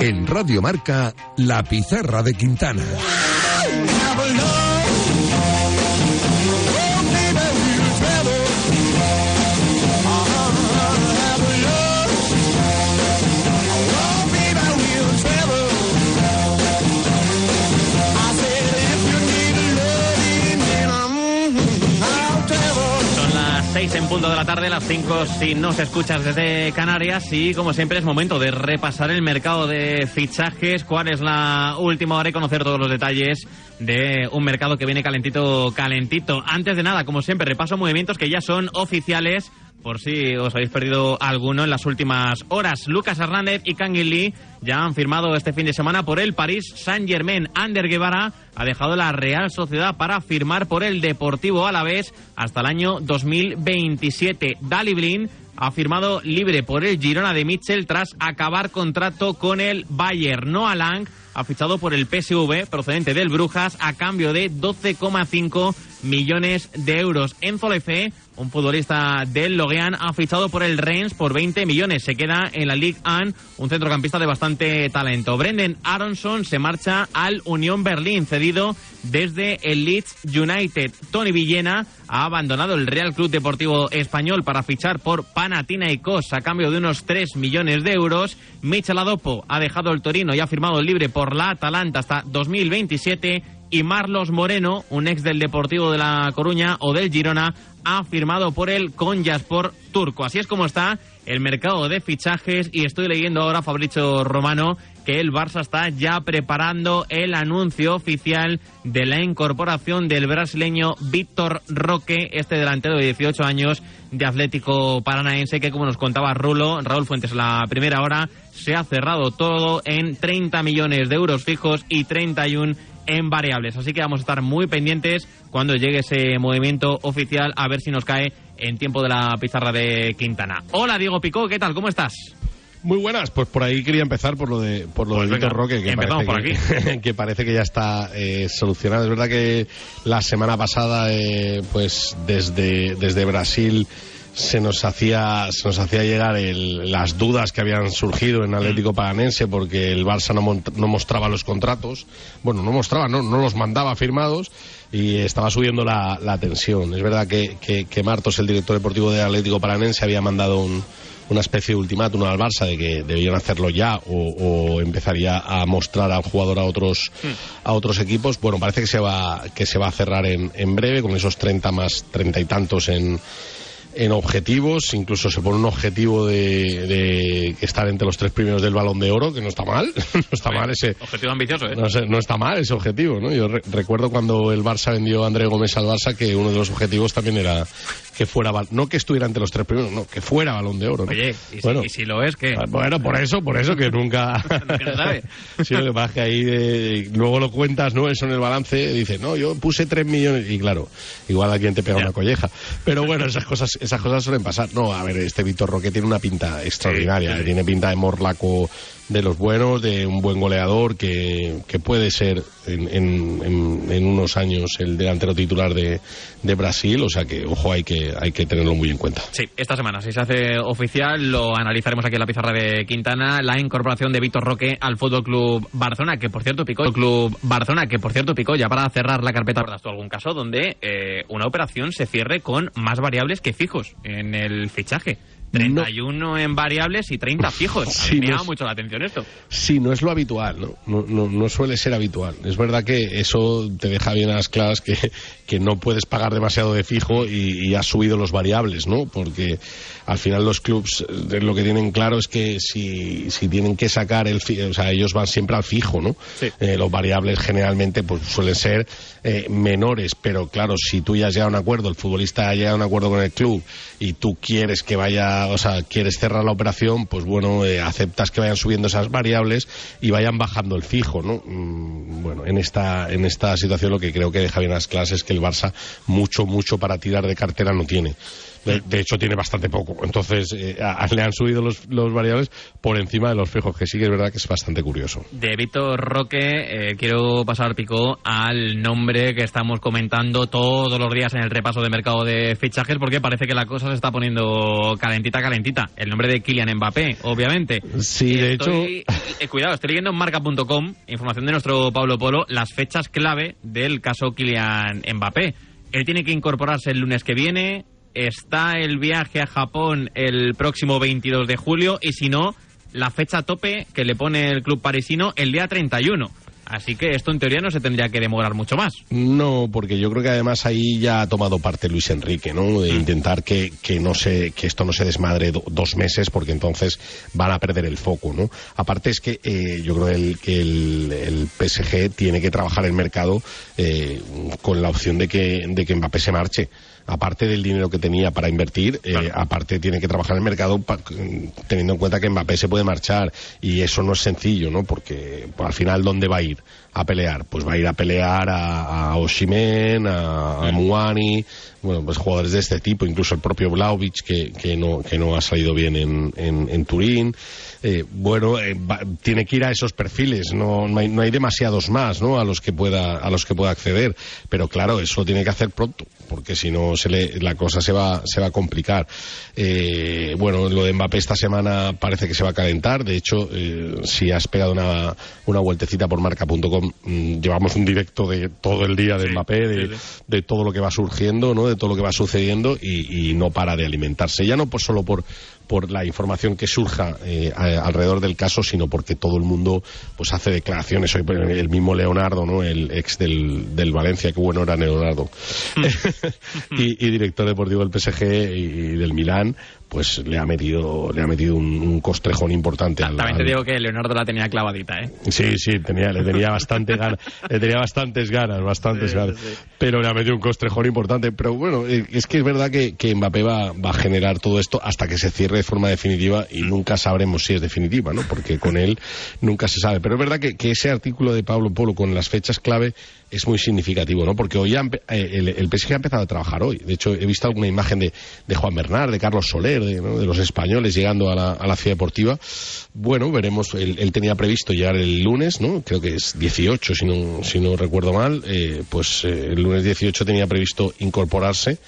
En Radio Marca, La Pizarra de Quintana. Son las 6 en punto de la tarde, las 5 si nos escuchas desde Canarias y como siempre es momento de repasar el mercado de fichajes, cuál es la última hora y conocer todos los detalles de un mercado que viene calentito, calentito. Antes de nada, como siempre, repaso movimientos que ya son oficiales por si os habéis perdido alguno en las últimas horas. Lucas Hernández y Kangin Lee ya han firmado este fin de semana por el París Saint-Germain. Ander Guevara ha dejado la Real Sociedad para firmar por el Deportivo Alavés hasta el año 2027. Dali Blin ha firmado libre por el Girona de Mitchell tras acabar contrato con el Bayern. Noah Lang ha fichado por el PSV procedente del Brujas a cambio de 12,5 millones de euros. Enzo Lefe, un futbolista del Loguean, ha fichado por el Rennes por 20 millones. Se queda en la Ligue 1, un centrocampista de bastante talento. Brendan Aronson se marcha al Unión Berlín, cedido desde el Leeds United. Tony Villena ha abandonado el Real Club Deportivo Español para fichar por Panathinaikos a cambio de unos 3 millones de euros. Michel Adopo ha dejado el Torino y ha firmado libre por la Atalanta hasta 2027 y Marlos Moreno, un ex del Deportivo de La Coruña o del Girona, ha firmado por el Konyaspor turco. Así es como está el mercado de fichajes y estoy leyendo ahora, Fabricio Romano, que el Barça está ya preparando el anuncio oficial de la incorporación del brasileño Víctor Roque, este delantero de 18 años de Atlético Paranaense, que como nos contaba Rulo, Raúl Fuentes en la primera hora, se ha cerrado todo en 30 millones de euros fijos y 31 en variables. Así que vamos a estar muy pendientes cuando llegue ese movimiento oficial a ver si nos cae en tiempo de la pizarra de Quintana. Hola Diego Picó, ¿qué tal? ¿Cómo estás? Muy buenas, pues por ahí quería empezar por lo de por lo Pues de Víctor Roque, que empezamos parece, por que, que parece que ya está eh, solucionado. Es verdad que la semana pasada, eh, pues desde, desde Brasil se nos hacía se nos hacía llegar el- las dudas que habían surgido en Atlético Paranense porque el Barça no, mont- no mostraba los contratos. Bueno no mostraba no, no los mandaba firmados y estaba subiendo la, la tensión. Es verdad que, que, que Martos el director deportivo de Atlético Paranense había mandado un, una especie de ultimátum al Barça de que debían hacerlo ya o, o empezaría a mostrar al jugador a otros a otros equipos. Bueno parece que se va que se va a cerrar en, en breve con esos 30 más 30 y tantos en en objetivos, incluso se pone un objetivo de, de estar entre los tres primeros del balón de oro, que no está mal, no está mal ese, Objetivo ambicioso, ¿eh? no, sé, no está mal ese objetivo, ¿no? Yo re- recuerdo cuando el Barça vendió a André Gómez al Barça que uno de los objetivos también era que fuera, no que estuviera entre los tres primeros, no, que fuera balón de oro. ¿no? Oye, y si, bueno, y si lo es, ¿qué? ah, bueno, por eso, por eso que nunca. No lo que pasa es que ahí eh, luego lo cuentas, ¿no? Eso en el balance, dice, no, yo puse 3 millones. Y claro, igual alguien te pega Ya. una colleja. Pero bueno, esas cosas, esas cosas suelen pasar. No, a ver, este Víctor Roque tiene una pinta extraordinaria. Sí, sí. Tiene pinta de morlaco de los buenos, de un buen goleador que, que puede ser en, en- en- unos años el delantero titular de, de Brasil, o sea que, ojo, hay que, hay que tenerlo muy en cuenta. Sí, esta semana, si se hace oficial, lo analizaremos aquí en la pizarra de Quintana, la incorporación de Víctor Roque al Fútbol Club Barcelona, que por cierto picó, Club Barcelona, que por cierto picó ya para cerrar la carpeta, ¿recuerdas tú algún caso donde eh, una operación se cierre con más variables que fijos en el fichaje? 31 en variables y 30 fijos. Sí, me no llama mucho la atención esto. Sí, no es lo habitual, ¿no? No, no, no suele ser habitual. Es verdad que eso te deja bien a las claras que, que no puedes pagar demasiado de fijo y, y has subido los variables, ¿no? Porque al final los clubs eh, lo que tienen claro es que si, si tienen que sacar el fi- o sea, ellos van siempre al fijo, ¿no? Sí. Eh, los variables generalmente pues suelen ser eh, menores, pero claro, si tú ya has llegado a un acuerdo, el futbolista ha llegado a un acuerdo con el club y tú quieres que vaya, o sea, quieres cerrar la operación, pues bueno, eh, aceptas que vayan subiendo esas variables y vayan bajando el fijo, ¿no? Mm, bueno, en esta, en esta situación lo que creo que deja bien las clases es que el Barça mucho, mucho para tirar de cartera no tiene. De, de hecho, tiene bastante poco. Entonces, eh, a- le han subido los, los variables por encima de los fijos, que sí que es verdad que es bastante curioso. De Víctor Roque, eh, quiero pasar, Pico, al nombre que estamos comentando todos los días en el repaso de mercado de fichajes, porque parece que la cosa se está poniendo calentita, calentita. El nombre de Kylian Mbappé, obviamente. Sí, de Estoy- eh, cuidado, estoy leyendo en marca.com, información de nuestro Pablo Polo, las fechas clave del caso Kylian Mbappé. Él tiene que incorporarse el lunes que viene, está el viaje a Japón el próximo 22 de julio y si no, la fecha tope que le pone el club parisino el día 31. Así que esto en teoría no se tendría que demorar mucho más. No, porque yo creo que además ahí ya ha tomado parte Luis Enrique, ¿no? De intentar que, que no se, que esto no se desmadre do- dos meses, porque entonces van a perder el foco, ¿no? Aparte es que eh, yo creo el- que el, el PSG tiene que trabajar el mercado eh, con la opción de que, de que Mbappé se marche. Aparte del dinero que tenía para invertir, eh, aparte tiene que trabajar el mercado pa- teniendo en cuenta que Mbappé se puede marchar. Y eso no es sencillo, ¿no? Porque pues, al final ¿dónde va a ir a pelear? Pues va a ir a pelear a, a Oshimen, a, a Muani, bueno, pues jugadores de este tipo, incluso el propio Vlaovic que, que no que no ha salido bien en, en, en Turín. Eh, bueno, eh, va- tiene que ir a esos perfiles, no, no, hay, no hay demasiados más, ¿no? A los que pueda a los que pueda acceder, pero claro, eso lo tiene que hacer pronto, porque si no se le, la cosa se va se va a complicar. Eh, bueno, lo de Mbappé esta semana parece que se va a calentar. De hecho, eh, si has pegado una, una vueltecita por marca.com, mm, llevamos un directo de todo el día de Sí, Mbappé, de, sí, sí. de todo lo que va surgiendo, ¿no? De todo lo que va sucediendo y, y no para de alimentarse. Ya no por solo por por la información que surja eh, a- alrededor del caso, sino porque todo el mundo pues hace declaraciones. Hoy el mismo Leonardo, ¿no? El ex del, del Valencia, que bueno era Leonardo, y, y director deportivo del PSG y, y del Milán, pues le ha metido le ha metido un, un costrejón importante al, También te al- digo que Leonardo la tenía clavadita, ¿eh? Sí, sí, tenía, le tenía bastante ganas, le tenía bastantes ganas, bastantes Sí, ganas. sí. Pero le ha metido un costrejón importante. Pero bueno, eh, es que es verdad que, que Mbappé va, va a generar todo esto hasta que se cierre de forma definitiva y nunca sabremos si es definitiva, ¿no? Porque con él nunca se sabe. Pero es verdad que, que ese artículo de Pablo Polo con las fechas clave es muy significativo, ¿no? Porque hoy eh, el, el PSG ha empezado a trabajar hoy. De hecho, he visto alguna imagen de, de Juan Bernard, de Carlos Soler, de los españoles llegando a la, a la ciudad deportiva. Bueno, veremos. Él, él tenía previsto llegar el lunes, ¿no? Creo que es 18, si no, si no recuerdo mal. Eh, pues eh, el lunes 18 tenía previsto incorporarse.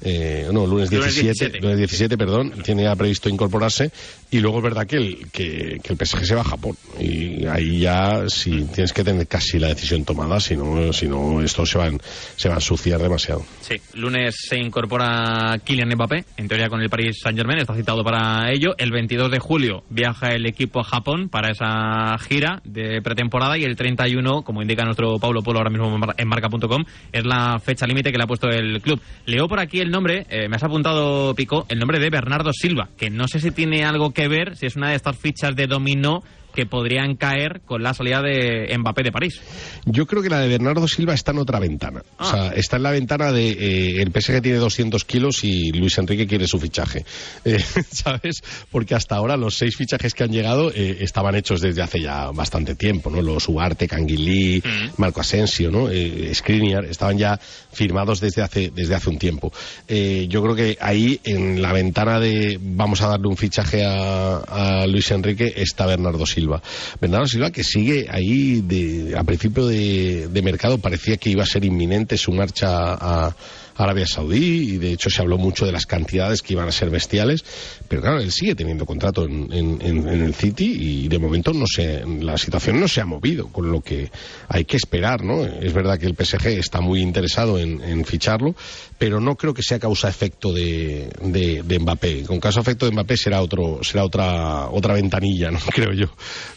Eh, no, lunes Lunes 17, 17. lunes 17, perdón, tenía previsto incorporarse y luego es verdad que el, que, que el PSG se va a Japón y ahí ya si tienes que tener casi la decisión tomada, si no, si no esto se va, a en- se va a ensuciar demasiado. Sí, lunes se incorpora Kylian Mbappé, en teoría con el Paris Saint-Germain, está citado para ello. El 22 de julio viaja el equipo a Japón para esa gira de pretemporada y el 31, como indica nuestro Pablo Polo ahora mismo en marca.com, es la fecha límite que le ha puesto el club. Leo por aquí el nombre, eh, me has apuntado, Pico, el nombre de Bernardo Silva, que no sé si tiene algo que ver, si es una de estas fichas de dominó que podrían caer con la salida de Mbappé de París. Yo creo que la de Bernardo Silva está en otra ventana. O Ah. sea, está en la ventana de eh, el PSG tiene 200 kilos y Luis Enrique quiere su fichaje. Eh, ¿Sabes? Porque hasta ahora los seis fichajes que han llegado eh, estaban hechos desde hace ya bastante tiempo, ¿no? Los Ugarte, Canguilí, Marco Asensio, ¿no? Eh, Skriniar, estaban ya firmados desde hace, desde hace un tiempo. Yo creo que ahí, en la ventana de vamos a darle un fichaje a, a Luis Enrique, está Bernardo Silva. Silva. Bernardo Silva que sigue ahí de, a principio de, mercado parecía que iba a ser inminente su marcha a, Arabia Saudí y de hecho se habló mucho de las cantidades que iban a ser bestiales, pero claro, él sigue teniendo contrato en, el City y de momento no se, la situación no se ha movido, con lo que hay que esperar, ¿no? Es verdad que el PSG está muy interesado en, ficharlo, pero no creo que sea causa-efecto de, de, Mbappé. Con caso-efecto de Mbappé será otro será otra otra ventanilla, ¿no? Creo yo.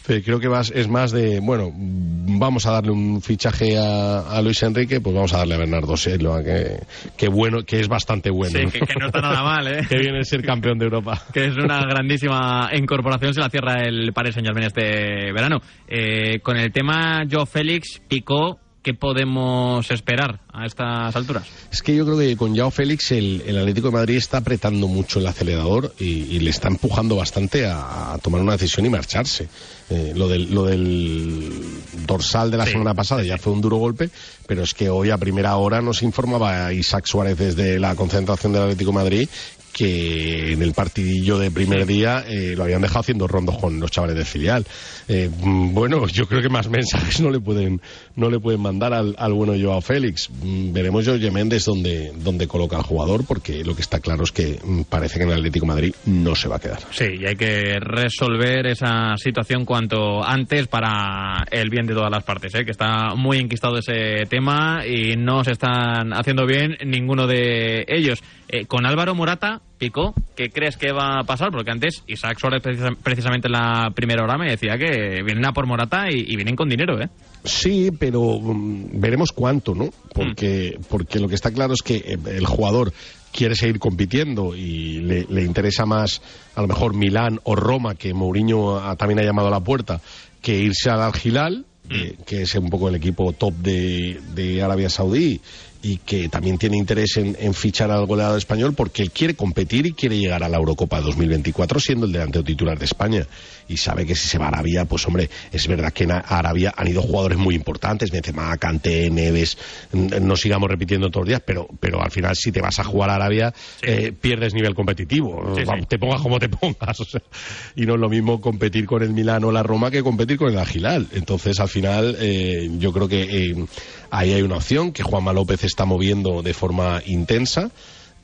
Creo que es más de, bueno, vamos a darle un fichaje a, Luis Enrique, pues vamos a darle a Bernardo Silva, que, que bueno, que es bastante bueno. Sí, que, no está nada mal, ¿eh? que viene a ser campeón de Europa. que es una grandísima incorporación, se la cierra el Paris Saint-Germain este verano. Eh, con el tema Joe Félix, picó ¿qué podemos esperar a estas alturas? Es que yo creo que con Joao Félix el, Atlético de Madrid está apretando mucho el acelerador y, le está empujando bastante a, tomar una decisión y marcharse. Eh, lo, del, lo del dorsal de la semana pasada ya fue un duro golpe, pero es que hoy a primera hora nos informaba Isaac Suárez desde la concentración del Atlético de Madrid que en el partidillo de primer día eh, lo habían dejado haciendo rondos con los chavales de filial. Eh, mm, bueno, yo creo que más mensajes no le pueden no le pueden mandar al, al bueno Joao Félix. Mm, veremos Jorge Méndez dónde, dónde coloca al jugador, porque lo que está claro es que mm, parece que en el Atlético Madrid no se va a quedar. Sí, y hay que resolver esa situación cuanto antes para el bien de todas las partes, ¿eh? que está muy enquistado ese tema y no se están haciendo bien ninguno de ellos. Eh, con Álvaro Morata, Pico, ¿qué crees que va a pasar? Porque antes Isaac Suárez precisamente en la primera hora me decía que vienen a por Morata y, vienen con dinero, ¿eh? Sí, pero mm, veremos cuánto, ¿no? Porque, mm. porque lo que está claro es que eh, el jugador quiere seguir compitiendo y le, interesa más a lo mejor Milán o Roma, que Mourinho también ha llamado a la puerta, que irse al Al mm. que es un poco el equipo top de, de Arabia Saudí y que también tiene interés en, fichar al goleador español porque él quiere competir y quiere llegar a la Eurocopa 2024 siendo el delantero titular de España. Y sabe que si se va a Arabia, pues hombre, es verdad que en Arabia han ido jugadores muy importantes, Benzema, Kanté, Neves, no sigamos repitiendo todos los días, pero, pero al final si te vas a jugar a Arabia eh, pierdes nivel competitivo, te pongas como te pongas, y no es lo mismo competir con el Milán o la Roma que competir con el Agilal, entonces al final eh, yo creo que eh, ahí hay una opción que Juanma López está moviendo de forma intensa.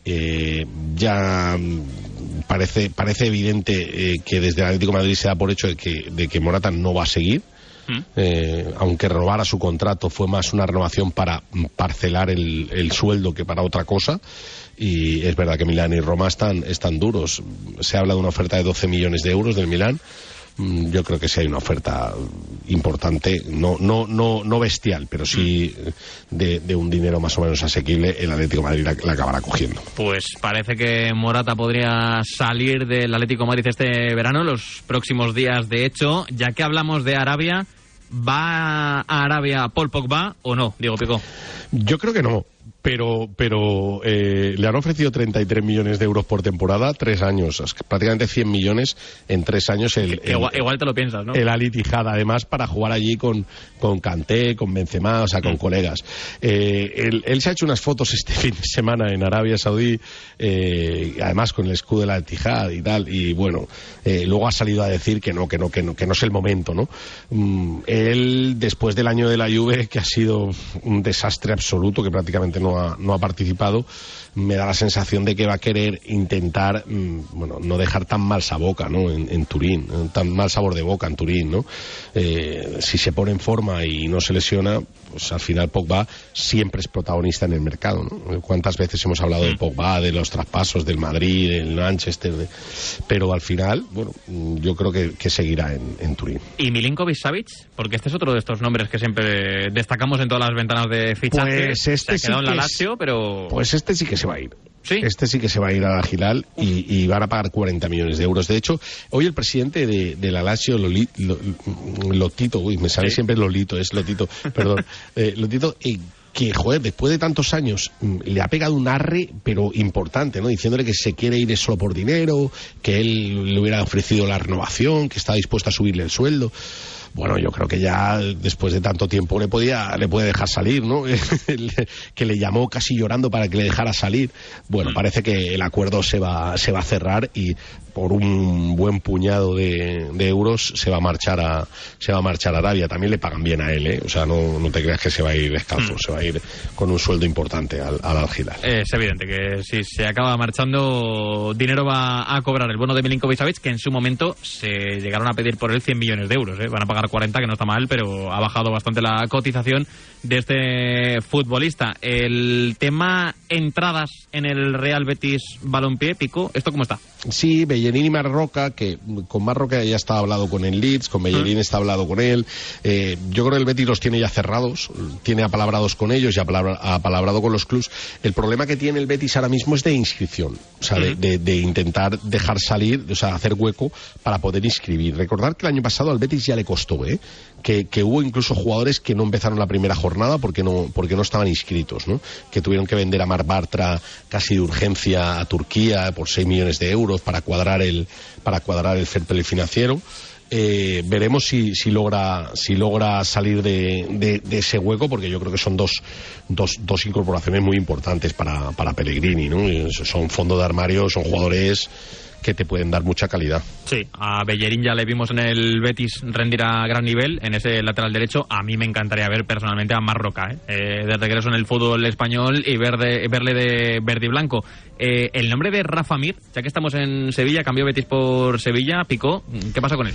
Eh, ya parece, parece evidente eh, que desde el Atlético de Madrid se da por hecho de que, de que Morata no va a seguir. Mm. Eh, aunque renovara su contrato fue más una renovación para parcelar el, el, sueldo que para otra cosa y es verdad que Milán y Roma están, están duros se habla de una oferta de 12 millones de euros del Milán Mm, yo creo que sí hay una oferta importante, no, no, no, no bestial, pero sí de, un dinero más o menos asequible, el Atlético Madrid la, acabará cogiendo. Pues parece que Morata podría salir del Atlético Madrid este verano, los próximos días, de hecho, ya que hablamos de Arabia, ¿va a Arabia Paul Pogba o no, Diego Pico? Yo creo que no pero, pero eh, le han ofrecido 33 millones de euros por temporada, tres años, prácticamente 100 millones en tres años. El, igual, te lo piensas, ¿no? El Ali además, para jugar allí con, con Kanté, con Benzema, o sea, con mm. colegas. Eh, él, se ha hecho unas fotos este fin de semana en Arabia Saudí, eh, además con el escudo de la Tijad y tal, y bueno, luego ha salido a decir que no, que no, que no, que no es el momento, ¿no? Mm, él, después del año de la Juve, que ha sido un desastre absoluto, que prácticamente no no ha, participado, me da la sensación de que va a querer intentar, mm, bueno, no dejar tan mal boca, ¿no? En, Turín, eh, tan mal sabor de boca en Turín, ¿no? Eh, si se pone en forma y no se lesiona, pues al final Pogba siempre es protagonista en el mercado, ¿no? ¿Cuántas veces hemos hablado de mm. Pogba, de los traspasos del Madrid, del Manchester? Pero al final, bueno, yo creo que, seguirá en, Turín. ¿Y Milinkovic Savic? Porque este es otro de estos nombres que siempre destacamos en todas las ventanas de fichaje. Pues este se ha quedado en la Lazio, pero... Pues este sí que se va a ir. Este sí que se va a ir a la Gilal y, van a pagar 40 millones de euros. De hecho, hoy el presidente de, la Lazio, Lotito, uy, me sale siempre Lolito, es Lotito, perdón, eh, Lotito, que, joder, después de tantos años mm, le ha pegado un arre, pero importante, ¿no? Diciéndole que se quiere ir solo por dinero, que él le hubiera ofrecido la renovación, que está dispuesto a subirle el sueldo. Bueno, yo creo que ya después de tanto tiempo le podía, le puede dejar salir, ¿no? que le llamó casi llorando para que le dejara salir. Bueno, mm. parece que el acuerdo se va, se va a cerrar y por un buen puñado de, euros se va a marchar a se va a marchar a Arabia también le pagan bien a él ¿eh? o sea no, no te creas que se va a ir descalzo mm. se va a ir con un sueldo importante al, al Al es evidente que si se acaba marchando dinero va a cobrar el bono de Milinkovic Savic que en su momento se llegaron a pedir por él 100 millones de euros ¿eh? van a pagar 40 que no está mal pero ha bajado bastante la cotización de este futbolista el tema entradas en el Real Betis Balompié Pico esto cómo está sí Bellerín y Marroca, que con Marroca ya está hablado con el Leeds, con Bellerín está hablado con él. Eh, yo creo que el Betis los tiene ya cerrados, tiene apalabrados con ellos y apalabrado con los clubs. El problema que tiene el Betis ahora mismo es de inscripción, o sea, de, intentar dejar salir, o sea, hacer hueco para poder inscribir. Recordar que el año pasado al Betis ya le costó, ¿eh? Que, hubo incluso jugadores que no empezaron la primera jornada porque no, porque no estaban inscritos, ¿no? Que tuvieron que vender a Mar Bartra casi de urgencia a Turquía por 6 millones de euros para cuadrar el, para cuadrar el fair play financiero. Eh, veremos si, si, logra si logra salir de, de, ese hueco porque yo creo que son dos, dos, dos incorporaciones muy importantes para, para Pellegrini ¿no? son fondo de armario son jugadores que te pueden dar mucha calidad. Sí, a Bellerín ya le vimos en el Betis rendir a gran nivel en ese lateral derecho. A mí me encantaría ver personalmente a Marroca, ¿eh? eh de regreso en el fútbol español y verle de verde y blanco. Eh, el nombre de Rafa Mir, ya que estamos en Sevilla, cambió Betis por Sevilla, picó. ¿Qué pasa con él?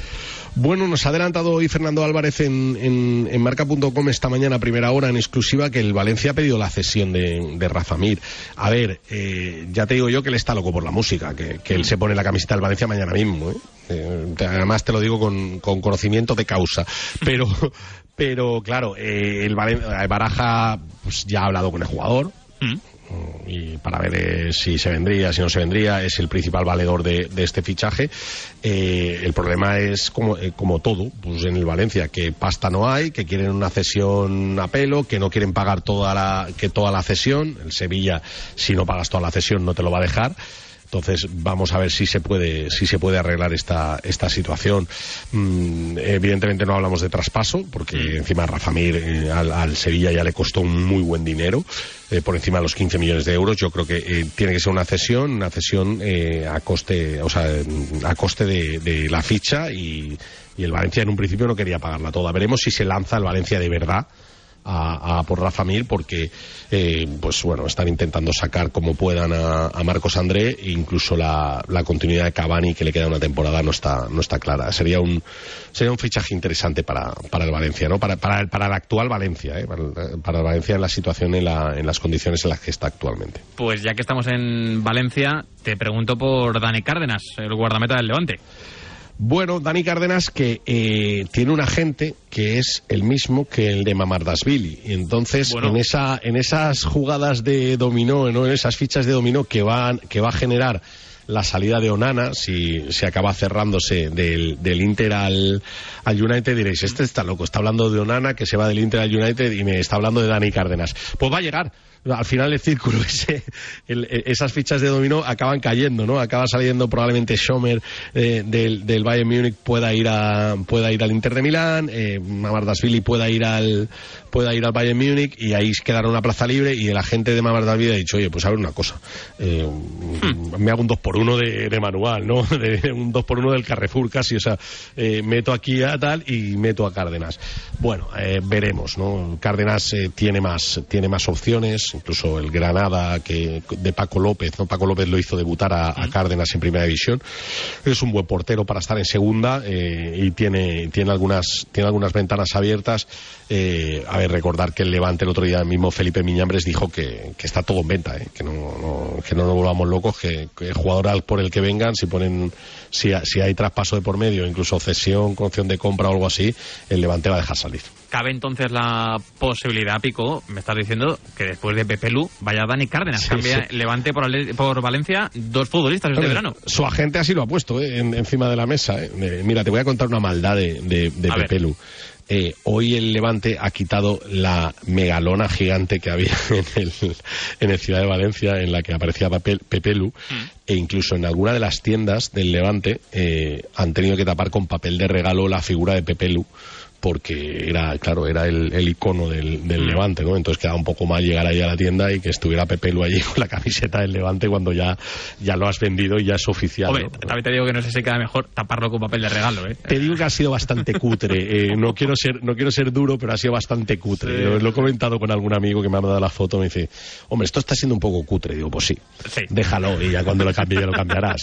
Bueno, nos ha adelantado hoy Fernando Álvarez en, en, marca.com esta mañana, primera hora, en exclusiva, que el Valencia ha pedido la cesión de, de Rafa Mir. A ver, eh, ya te digo yo que él está loco por la música, que, que él se pone la camiseta del Valencia mañana mismo. ¿eh? Eh, además te lo digo con, conocimiento de causa. Pero, pero claro, eh, el, Baraja pues, ya ha hablado con el jugador. Y para ver si se vendría, si no se vendría, es el principal valedor de, este fichaje. el problema es como, como todo, pues en el Valencia, que pasta no hay, que quieren una cesión a pelo, que no quieren pagar toda la, que toda la cesión. El Sevilla, si no pagas toda la cesión, no te lo va a dejar. Entonces vamos a ver si se puede si se puede arreglar esta esta situación. Mm, evidentemente no hablamos de traspaso porque mm. encima Rafa Mir eh, al, Sevilla ya le costó un muy buen dinero eh, por encima de los 15 millones de euros. Yo creo que eh, tiene que ser una cesión una cesión a coste o sea a coste de, de la ficha y, y el Valencia en un principio no quería pagarla toda. Veremos si se lanza el Valencia de verdad a, por Rafa Mir porque eh, pues bueno están intentando sacar como puedan a, Marcos André. E incluso la, continuidad de Cavani que le queda una temporada no está no está clara. Sería un sería un fichaje interesante para, para el Valencia no para, para, para el actual Valencia ¿eh? para, el Valencia en la situación en, la, en las condiciones en las que está actualmente. Pues ya que estamos en Valencia te pregunto por Dani Cárdenas el guardameta del Levante bueno, Dani Cárdenas que eh, tiene un agente que es el mismo que el de Mamardasvili. Entonces, en, esa, en esas jugadas de dominó, en esas fichas de dominó que, van, que va a generar la salida de Onana, si se acaba cerrándose del, del Inter al, al, United, diréis, este está loco, está hablando de Onana que se va del Inter al United y me está hablando de Dani Cárdenas. Pues va a llegar al final el círculo ese, e, esas fichas de dominó acaban cayendo, ¿no? Acaba saliendo probablemente Schomer eh, del, del, Bayern Múnich pueda ir a pueda ir al Inter de Milán, eh, Mamardashvili pueda ir al pueda ir al Bayern Múnich y ahí quedará una plaza libre y el agente de Mamardashvili ha dicho, oye, pues a ver una cosa, eh, hmm. me hago un 2 por 1 de, de, manual, ¿no? De, un 2 por 1 del Carrefour casi, o sea, eh, meto aquí a tal y meto a Cárdenas. Bueno, eh, veremos, ¿no? Cárdenas tiene más tiene más opciones, incluso el Granada que de Paco López, ¿no? Paco López lo hizo debutar a, Cárdenas en primera división. Es un buen portero para estar en segunda eh, y tiene, tiene, algunas, tiene algunas ventanas abiertas. Eh, a ver, recordar que el Levante el otro día mismo Felipe Miñambres dijo que, está todo en venta, ¿eh? que, no, que no nos volvamos locos, que, el jugador por el que vengan, si ponen si, si hay traspaso de por medio, incluso cesión con opción de compra o algo así, el Levante va a dejar salir. ¿Cabe entonces la posibilidad, Pico, me estás diciendo, que después de Pepe Lu vaya Dani Cárdenas, cambia Levante por, por, Valencia dos futbolistas este verano? Su agente así lo ha puesto ¿eh? encima de la mesa. ¿eh? Mira, te voy a contar una maldad de, de, Pepe Lu. Eh, hoy el Levante ha quitado la megalona gigante que había en el, en el Ciudad de Valencia, en la que aparecía Pepe, Pepelu, Mm. e incluso en alguna de las tiendas del Levante eh, han tenido que tapar con papel de regalo la figura de Pepelu porque era, claro, era el, el icono del, del Mm. Levante, ¿no? Entonces quedaba un poco mal llegar ahí a la tienda y que estuviera Pepelu allí con la camiseta del Levante cuando ya, ya lo has vendido y ya es oficial. Hombre, ¿no? también te digo que no sé si queda mejor taparlo con papel de regalo, ¿eh? Te digo que ha sido bastante cutre. Eh, no quiero ser no quiero ser duro, pero ha sido bastante cutre. Sí. Lo, lo he comentado con algún amigo que me ha mandado la foto. Me dice, hombre, esto está siendo un poco cutre. Digo, pues sí. Sí. Déjalo y ya cuando lo cambie ya lo cambiarás.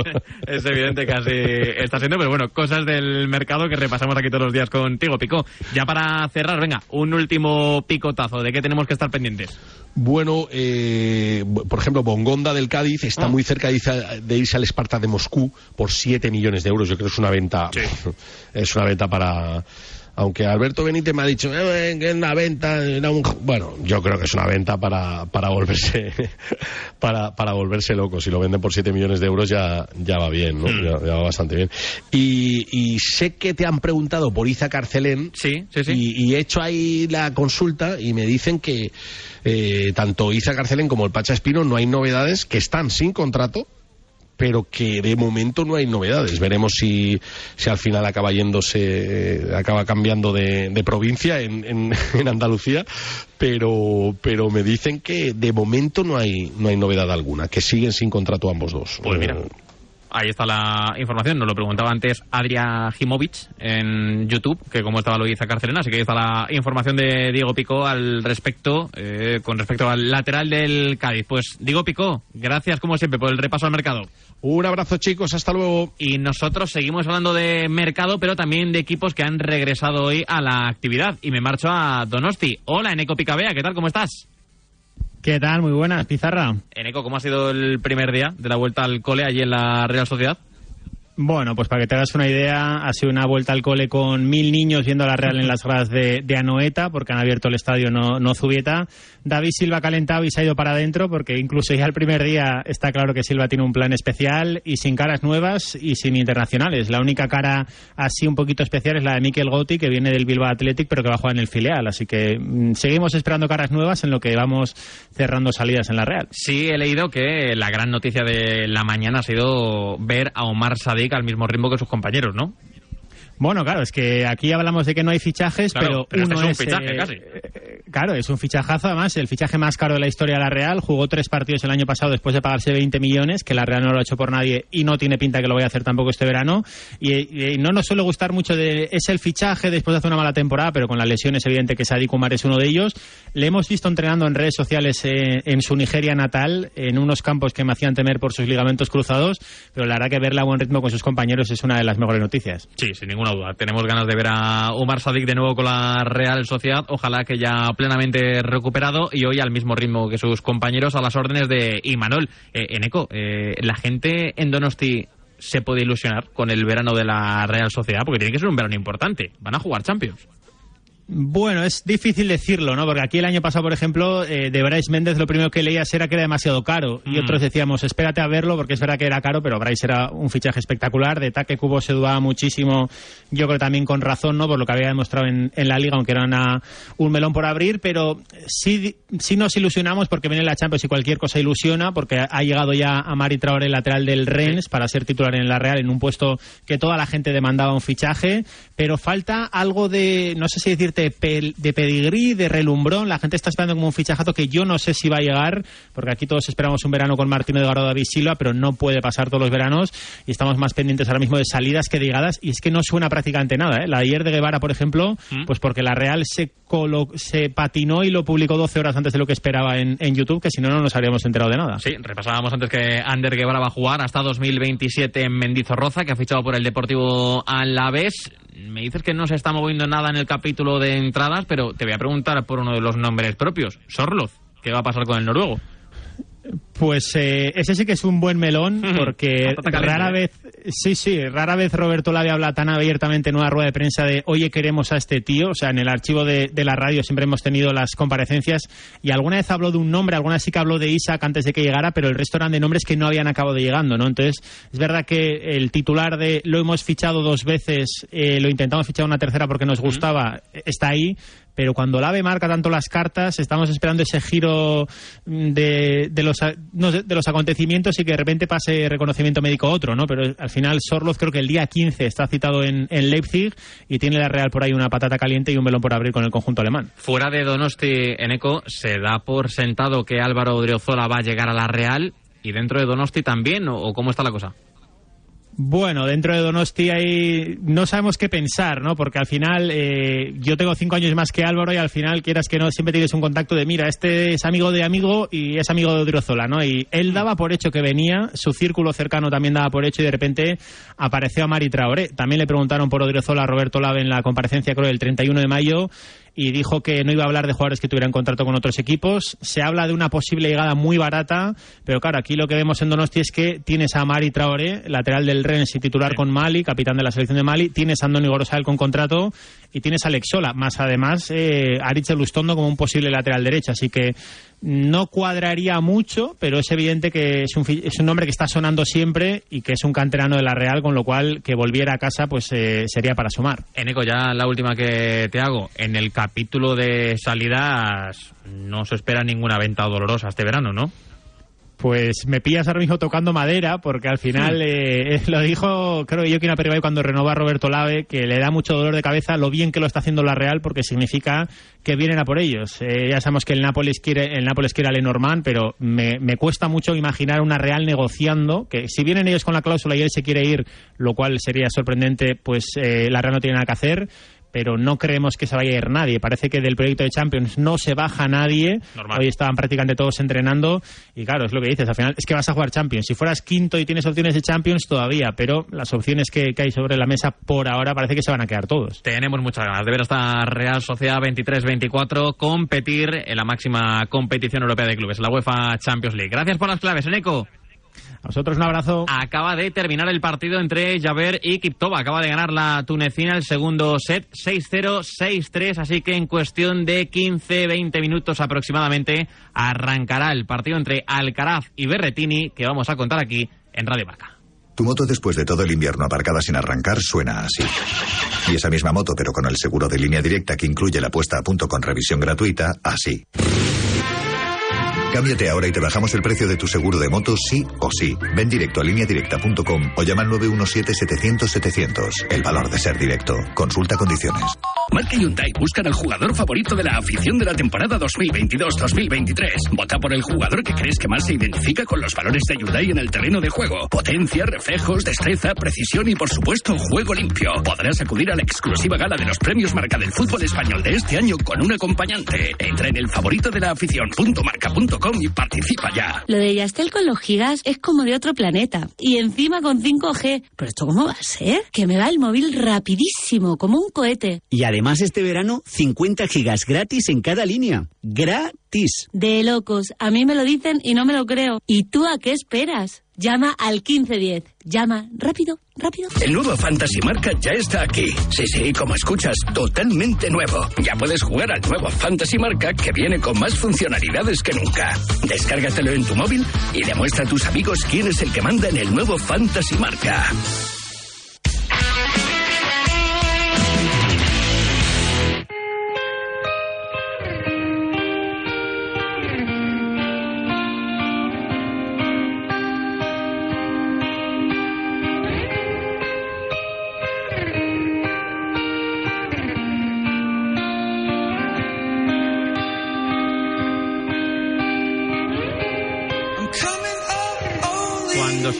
es evidente que así está siendo, pero bueno, cosas del mercado que repasamos aquí todos los días contigo, Pico. Ya para cerrar, venga, un último picotazo. ¿De qué tenemos que estar pendientes? Bueno, eh, por ejemplo, Bongonda del Cádiz está Ah. muy cerca de irse, de irse al Esparta de Moscú por 7 millones de euros. Yo creo que es una venta, es una venta para. Aunque Alberto Benítez me ha dicho eh, que es una venta, era un- bueno, yo creo que es una venta para, para volverse para, para volverse loco. Si lo venden por 7 millones de euros ya, ya va bien, ¿no? Mm. Ya, ya va bastante bien. Y, y sé que te han preguntado por Iza Carcelén Sí, sí, sí. y, y he hecho ahí la consulta y me dicen que eh, tanto Iza Carcelén como el Pacha Espino no hay novedades, que están sin contrato, pero que de momento no hay novedades. Veremos si, si al final acaba yéndose, eh, acaba cambiando de, de provincia en, en, Andalucía, pero, pero me dicen que de momento no hay, no hay novedad alguna, que siguen sin contrato ambos dos. Pues mira. Ahí está la información, nos lo preguntaba antes Adria Jimovic en YouTube, que cómo estaba Luisa Carcelena, así que ahí está la información de Diego Picó al respecto, eh, con respecto al lateral del Cádiz. Pues Diego Picó, gracias como siempre por el repaso al mercado. Un abrazo chicos, hasta luego. Y nosotros seguimos hablando de mercado, pero también de equipos que han regresado hoy a la actividad. Y me marcho a Donosti. Hola, Eneco Picabea, ¿qué tal? ¿Cómo estás? ¿Qué tal? Muy buenas, Pizarra. Eneco, ¿cómo ha sido el primer día de la vuelta al cole allí en la Real Sociedad? Bueno, pues para que te hagas una idea, ha sido una vuelta al cole con mil niños viendo a la Real en las gradas de, Anoeta, porque han abierto el estadio no, no Zubieta. David Silva ha calentado y se ha ido para adentro, porque incluso ya el primer día está claro que Silva tiene un plan especial y sin caras nuevas y sin internacionales. La única cara así un poquito especial es la de Mikel Gotti, que viene del Bilbao Athletic, pero que va a jugar en el filial. Así que mm, seguimos esperando caras nuevas en lo que vamos cerrando salidas en la Real. Sí, he leído que la gran noticia de la mañana ha sido ver a Omar Sadik al mismo ritmo que sus compañeros, ¿no? Bueno, claro, es que aquí hablamos de que no hay fichajes, Claro, pero, pero este uno es un fichaje, eh, casi. eh, claro, es un fichajazo, además, el fichaje más caro de la historia de la Real. Jugó tres partidos el año pasado después de pagarse 20 millones, que la Real no lo ha hecho por nadie y no tiene pinta que lo vaya a hacer tampoco este verano. Y, y no nos suele gustar mucho de es el fichaje después de hacer una mala temporada, pero con las lesiones evidente que Sadik Umar es uno de ellos. Le hemos visto entrenando en redes sociales eh, en su Nigeria natal, en unos campos que me hacían temer por sus ligamentos cruzados, pero la verdad que verla a buen ritmo con sus compañeros es una de las mejores noticias. Sí, sin ninguna Tenemos ganas de ver a Omar Sadik de nuevo con la Real Sociedad. Ojalá que ya plenamente recuperado y hoy al mismo ritmo que sus compañeros a las órdenes de Imanol. Eh, Eneco, eh, la gente en Donosti se puede ilusionar con el verano de la Real Sociedad porque tiene que ser un verano importante. Van a jugar Champions. Bueno, es difícil decirlo, ¿no? Porque aquí el año pasado, por ejemplo, eh, de Bryce Méndez lo primero que leías era que era demasiado caro. Y Mm. otros decíamos, espérate a verlo, porque es verdad que era caro, pero Bryce era un fichaje espectacular. De Taque Cubo se dudaba muchísimo, yo creo también con razón, ¿no? Por lo que había demostrado en, en la Liga, aunque era una- un melón por abrir. Pero sí, sí nos ilusionamos porque viene la Champions y cualquier cosa ilusiona, porque ha- llegado ya a Mari Traoré, el lateral del Rennes, para ser titular en la Real, en un puesto que toda la gente demandaba un fichaje. Pero falta algo de, no sé si decirte, de pedigrí, de relumbrón. La gente está esperando como un fichajazo que yo no sé si va a llegar, porque aquí todos esperamos un verano con Martino de Gardo David Silva, pero no puede pasar todos los veranos y estamos más pendientes ahora mismo de salidas que de llegadas y es que no suena prácticamente nada. ¿eh? La de ayer de Guevara, por ejemplo, ¿Mm? pues porque la Real se, colo- se patinó y lo publicó 12 horas antes de lo que esperaba en, en YouTube, que si no, no nos habríamos enterado de nada. Sí, repasábamos antes que Ander Guevara va a jugar hasta 2027 en Mendizorroza, que ha fichado por el Deportivo Alavés. Me dices que no se está moviendo nada en el capítulo de entradas, pero te voy a preguntar por uno de los nombres propios, Sorloz. ¿Qué va a pasar con el noruego? Pues eh, ese sí que es un buen melón porque rara ¿eh? vez, Sí, sí, rara vez Roberto Lave habla tan abiertamente en una rueda de prensa de oye queremos a este tío, o sea, en el archivo de, de, la radio siempre hemos tenido las comparecencias y alguna vez habló de un nombre, alguna sí que habló de Isaac antes de que llegara, pero el resto eran de nombres que no habían acabado llegando, ¿no? Entonces, es verdad que el titular de lo hemos fichado dos veces, eh, lo intentamos fichar una tercera porque nos gustaba, está ahí, pero cuando Lave marca tanto las cartas, estamos esperando ese giro de, de los, de los acontecimientos y que de repente pase reconocimiento médico a otro, ¿no? Pero al final Sorloz creo que el día 15 está citado en, Leipzig y tiene la Real por ahí una patata caliente y un melón por abrir con el conjunto alemán. Fuera de Donosti, Eneco, se da por sentado que Álvaro Odriozola va a llegar a la Real y dentro de Donosti también, ¿o, o cómo está la cosa? Bueno, dentro de Donosti hay... no sabemos qué pensar, ¿no? Porque al final eh, yo tengo cinco años más que Álvaro y al final, quieras que no, siempre tienes un contacto de, mira, este es amigo de amigo y es amigo de Odriozola, ¿no? Y él daba por hecho que venía, su círculo cercano también daba por hecho y de repente apareció a Mari Traoré. También le preguntaron por Odriozola a Roberto Lave en la comparecencia, creo, del 31 de mayo y dijo que no iba a hablar de jugadores que tuvieran contrato con otros equipos. Se habla de una posible llegada muy barata, pero claro, aquí lo que vemos en Donosti es que tienes a Mari Traoré, lateral del Rennes y titular sí. con Mali, capitán de la selección de Mali, tienes a Andoni Gorosal con contrato y tienes a Alexola, más además eh, Aritz Lustondo como un posible lateral derecho, así que no cuadraría mucho, pero es evidente que es un, es un nombre que está sonando siempre y que es un canterano de la Real, con lo cual que volviera a casa pues eh, sería para sumar. Eneco, ya la última que te hago. En el capítulo de salidas no se espera ninguna venta dolorosa este verano, ¿no? Pues me pillas ahora mismo tocando madera, porque al final sí. eh, lo dijo, creo que yo quien Peribay cuando renova a Roberto Lave, que le da mucho dolor de cabeza lo bien que lo está haciendo la Real, porque significa que vienen a por ellos. Eh, ya sabemos que el Nápoles quiere, el Nápoles quiere a Lenormand, pero me, me, cuesta mucho imaginar una Real negociando, que si vienen ellos con la cláusula y él se quiere ir, lo cual sería sorprendente, pues eh, la Real no tiene nada que hacer pero no creemos que se vaya a ir nadie. Parece que del proyecto de Champions no se baja nadie. Normal. Hoy estaban prácticamente todos entrenando y claro, es lo que dices, al final es que vas a jugar Champions. Si fueras quinto y tienes opciones de Champions todavía, pero las opciones que, que hay sobre la mesa por ahora parece que se van a quedar todos. Tenemos muchas ganas de ver esta Real Sociedad 23-24 competir en la máxima competición europea de clubes, la UEFA Champions League. Gracias por las claves, Eneco. A vosotros un abrazo. Acaba de terminar el partido entre Javer y Kiptova. Acaba de ganar la tunecina el segundo set 6-0, 6-3. Así que en cuestión de 15-20 minutos aproximadamente arrancará el partido entre Alcaraz y Berretini que vamos a contar aquí en Radio Marca. Tu moto después de todo el invierno aparcada sin arrancar suena así. Y esa misma moto, pero con el seguro de línea directa que incluye la puesta a punto con revisión gratuita, así. Cámbiate ahora y te bajamos el precio de tu seguro de moto sí o sí. Ven directo a lineadirecta.com o llama al 917-700-700. El valor de ser directo. Consulta condiciones. Marca Hyundai buscan al jugador favorito de la afición de la temporada 2022-2023. Vota por el jugador que crees que más se identifica con los valores de Hyundai en el terreno de juego. Potencia, reflejos, destreza, precisión y por supuesto juego limpio. Podrás acudir a la exclusiva gala de los premios Marca del fútbol español de este año con un acompañante. Entra en el favorito de la afición.marca.com y participa ya. Lo de Yastel con los gigas es como de otro planeta. Y encima con 5G. ¿Pero esto cómo va a ser? Que me va el móvil rapidísimo, como un cohete. Y además este verano, 50 gigas gratis en cada línea. ¡Gratis! De locos. A mí me lo dicen y no me lo creo. ¿Y tú a qué esperas? Llama al 1510. Llama rápido, rápido. El nuevo Fantasy Marca ya está aquí. Sí, sí, como escuchas, totalmente nuevo. Ya puedes jugar al nuevo Fantasy Marca que viene con más funcionalidades que nunca. Descárgatelo en tu móvil y demuestra a tus amigos quién es el que manda en el nuevo Fantasy Marca.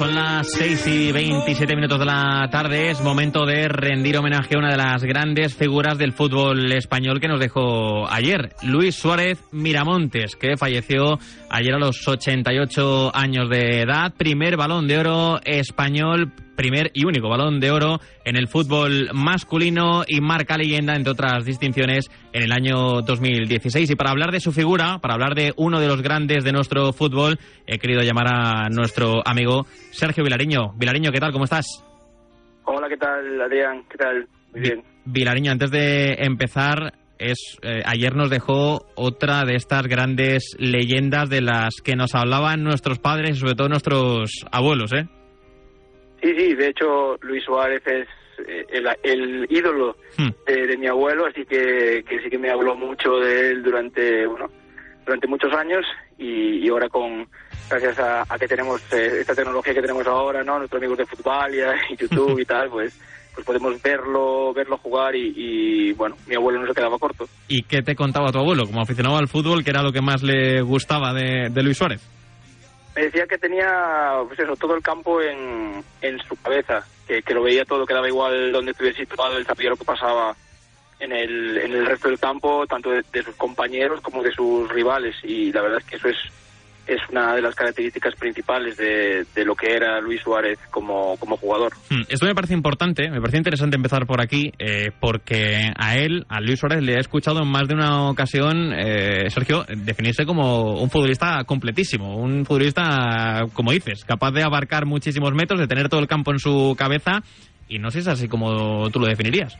Son las 6 y 27 minutos de la tarde. Es momento de rendir homenaje a una de las grandes figuras del fútbol español que nos dejó ayer, Luis Suárez Miramontes, que falleció ayer a los 88 años de edad, primer balón de oro español primer y único balón de oro en el fútbol masculino y marca leyenda, entre otras distinciones, en el año 2016. Y para hablar de su figura, para hablar de uno de los grandes de nuestro fútbol, he querido llamar a nuestro amigo Sergio Vilariño. Vilariño, ¿qué tal? ¿Cómo estás? ¿qué tal, Adrián? ¿Qué tal? Muy bien. Vilariño, antes de empezar, es eh, ayer nos dejó otra de estas grandes leyendas de las que nos hablaban nuestros padres y sobre todo nuestros abuelos, ¿eh? Sí, sí, de hecho Luis Suárez es eh, el, el ídolo Hmm. de, de mi abuelo, así que, que sí que me habló mucho de él durante, bueno, durante muchos años y, y ahora con gracias a, a que tenemos eh, esta tecnología que tenemos ahora, ¿no? Nuestros amigos de fútbol y, y YouTube y tal, pues pues podemos verlo verlo jugar y, y, bueno, mi abuelo no se quedaba corto. ¿Y qué te contaba tu abuelo como aficionado al fútbol, que era lo que más le gustaba de, de Luis Suárez? Me decía que tenía, pues eso, todo el campo en, en su cabeza, que, que lo veía todo, que daba igual donde estuviera situado, él sabía lo que pasaba en el, en el resto del campo, tanto de, de sus compañeros como de sus rivales, y la verdad es que eso es, es una de las características principales de, de lo que era Luis Suárez como, como jugador. Hmm, Esto me parece importante, me parece interesante empezar por aquí, eh, porque a él, a Luis Suárez, le he escuchado en más de una ocasión, eh, Sergio, definirse como un futbolista completísimo, un futbolista, como dices, capaz de abarcar muchísimos metros, de tener todo el campo en su cabeza, y no sé si es así como tú lo definirías.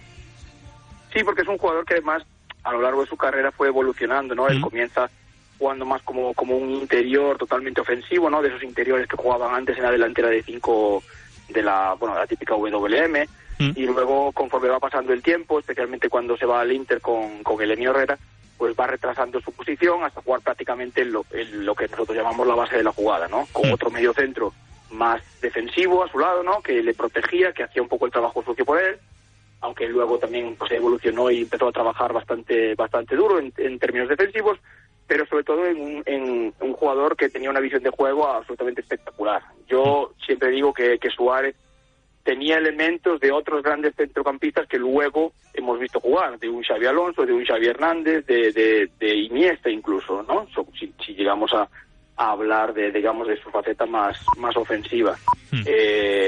Sí, porque es un jugador que además a lo largo de su carrera fue evolucionando, ¿no? Él comienza jugando más como, como un interior totalmente ofensivo, ¿no? De esos interiores que jugaban antes en la delantera de cinco de la, bueno, la típica WM. Y luego, conforme va pasando el tiempo, especialmente cuando se va al Inter con, con Elenio Herrera, pues va retrasando su posición hasta jugar prácticamente en lo, en lo que nosotros llamamos la base de la jugada, ¿no? Con otro medio centro más defensivo a su lado, ¿no? Que le protegía, que hacía un poco el trabajo sucio por él, aunque luego también pues, evolucionó y empezó a trabajar bastante bastante duro en, en términos defensivos, pero sobre todo en un, en un jugador que tenía una visión de juego absolutamente espectacular. Yo siempre digo que, que Suárez tenía elementos de otros grandes centrocampistas que luego hemos visto jugar, de un Xavi Alonso, de un Xavi Hernández, de, de, de Iniesta incluso, ¿no? Si, si llegamos a, a hablar de, digamos, de su faceta más, más ofensiva. Eh,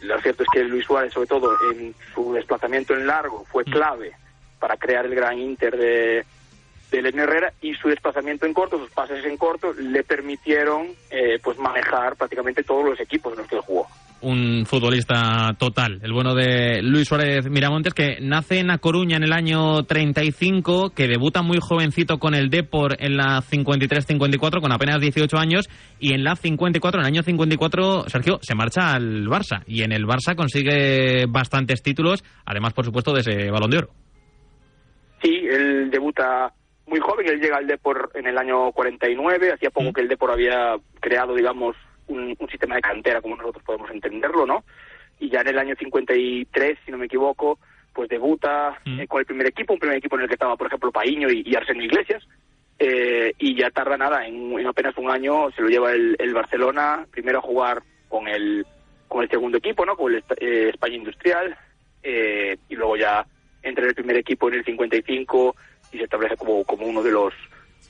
lo cierto es que Luis Suárez, sobre todo en su desplazamiento en largo, fue clave para crear el gran Inter de, de Len Herrera y su desplazamiento en corto, sus pases en corto, le permitieron eh, pues manejar prácticamente todos los equipos en los que él jugó. un futbolista total, el bueno de Luis Suárez Miramontes, que nace en A Coruña en el año 35, que debuta muy jovencito con el Depor en la 53-54, con apenas 18 años, y en la 54, en el año 54, Sergio, se marcha al Barça, y en el Barça consigue bastantes títulos, además, por supuesto, de ese balón de oro. Sí, él debuta muy joven, él llega al Depor en el año 49, hacía poco que el Depor había creado, digamos, un, un sistema de cantera, como nosotros podemos entenderlo, ¿no? Y ya en el año 53, si no me equivoco, pues debuta eh, con el primer equipo, un primer equipo en el que estaba, por ejemplo, Paíño y, y Arsenio Iglesias, eh, y ya tarda nada, en, en apenas un año se lo lleva el, el Barcelona, primero a jugar con el, con el segundo equipo, ¿no? Con el eh, España Industrial, eh, y luego ya entra en el primer equipo en el 55 y se establece como, como uno de los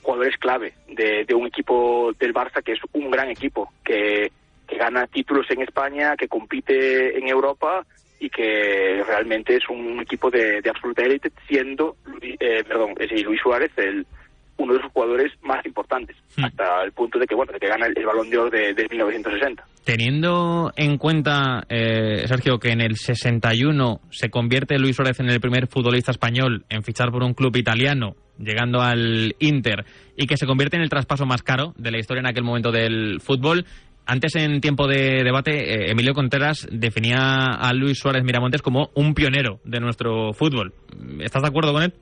jugadores clave de, de un equipo del Barça que es un gran equipo, que, que gana títulos en España, que compite en Europa y que realmente es un equipo de, de absoluta élite, siendo eh, perdón, eh, sí, Luis Suárez el, uno de sus jugadores más importantes, hasta el punto de que bueno de que gana el, el Balón de Oro de, de 1960. Teniendo en cuenta, eh, Sergio, que en el 61 se convierte Luis Suárez en el primer futbolista español en fichar por un club italiano, llegando al Inter, y que se convierte en el traspaso más caro de la historia en aquel momento del fútbol, antes en tiempo de debate, eh, Emilio Contreras definía a Luis Suárez Miramontes como un pionero de nuestro fútbol. ¿Estás de acuerdo con él?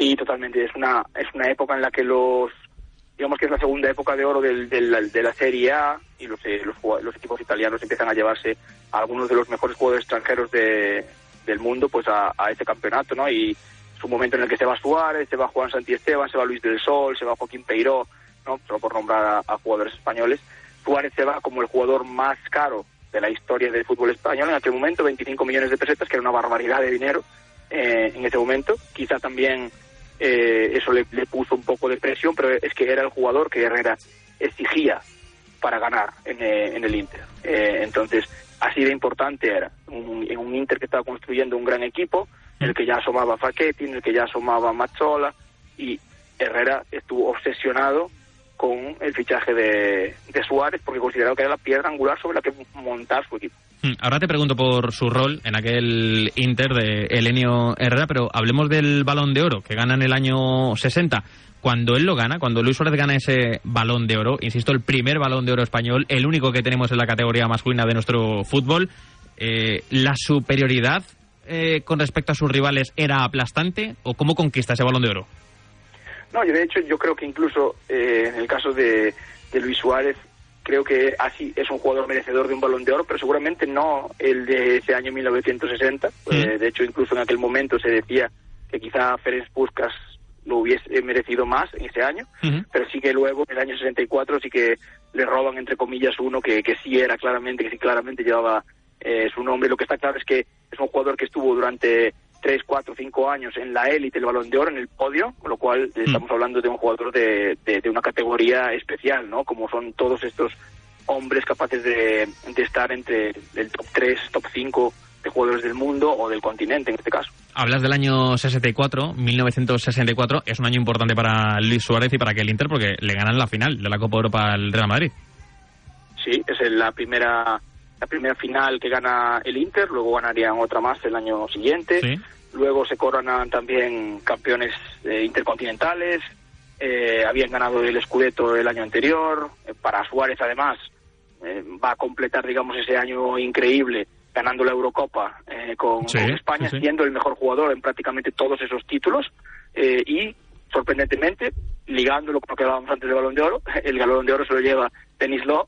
Sí, totalmente. Es una, es una época en la que los, digamos que es la segunda época de oro del, del- de la Serie A y los, eh, los, los equipos italianos empiezan a llevarse a algunos de los mejores jugadores extranjeros de, del mundo pues a, a ese campeonato, ¿no? Y es un momento en el que se va Suárez, se va Juan Santiesteban, se va Luis del Sol, se va Joaquín Peiró, ¿no? Solo por nombrar a, a jugadores españoles. Suárez se va como el jugador más caro de la historia del fútbol español en aquel momento, 25 millones de pesetas, que era una barbaridad de dinero eh, en ese momento. Quizá también eh, eso le, le puso un poco de presión, pero es que era el jugador que Herrera exigía para ganar en, eh, en el Inter. Eh, entonces, así de importante era. Un, en un Inter que estaba construyendo un gran equipo, el que ya asomaba Facchetti, el que ya asomaba Mazzola, y Herrera estuvo obsesionado con el fichaje de, de Suárez porque consideraba que era la piedra angular sobre la que montar su equipo. Hmm, Ahora te pregunto por su rol en aquel Inter de Elenio Herrera, pero hablemos del Balón de Oro que gana en el año 60. Cuando él lo gana, cuando Luis Suárez gana ese Balón de Oro, insisto, el primer Balón de Oro español, el único que tenemos en la categoría masculina de nuestro fútbol, eh, la superioridad eh, con respecto a sus rivales era aplastante o cómo conquista ese Balón de Oro? No, yo de hecho yo creo que incluso eh, en el caso de Luis Suárez creo que así es un jugador merecedor de un balón de oro, pero seguramente no el de ese año 1960. Eh, de hecho, incluso en aquel momento se decía que quizá Ferenc Puskas lo hubiese merecido más en ese año, pero sí que luego en el año 64 sí que le roban entre comillas uno que, que sí era claramente, que sí claramente llevaba eh, su nombre. Lo que está claro es que es un jugador que estuvo durante tres, cuatro, cinco años en la élite del balón de oro, en el podio, con lo cual eh, estamos hablando de un jugador de, de, de una categoría especial, ¿no? Como son todos estos hombres capaces de, de estar entre el top 3, top 5 de jugadores del mundo o del continente en este caso. Hablas del año 64, 1964, es un año importante para Luis Suárez y para que el Inter porque le ganan la final de la Copa Europa al Real Madrid. Sí, es la primera la primera final que gana el Inter, luego ganarían otra más el año siguiente, Sí. luego se coronan también campeones eh, intercontinentales, eh, habían ganado el Scudetto el año anterior, eh, para Suárez además eh, va a completar digamos ese año increíble ganando la Eurocopa eh, con, Sí, con España, sí, siendo el mejor jugador en prácticamente todos esos títulos. Eh, y sorprendentemente ligándolo con lo que hablábamos antes del Balón de Oro, el Balón de Oro se lo lleva Dennis Law,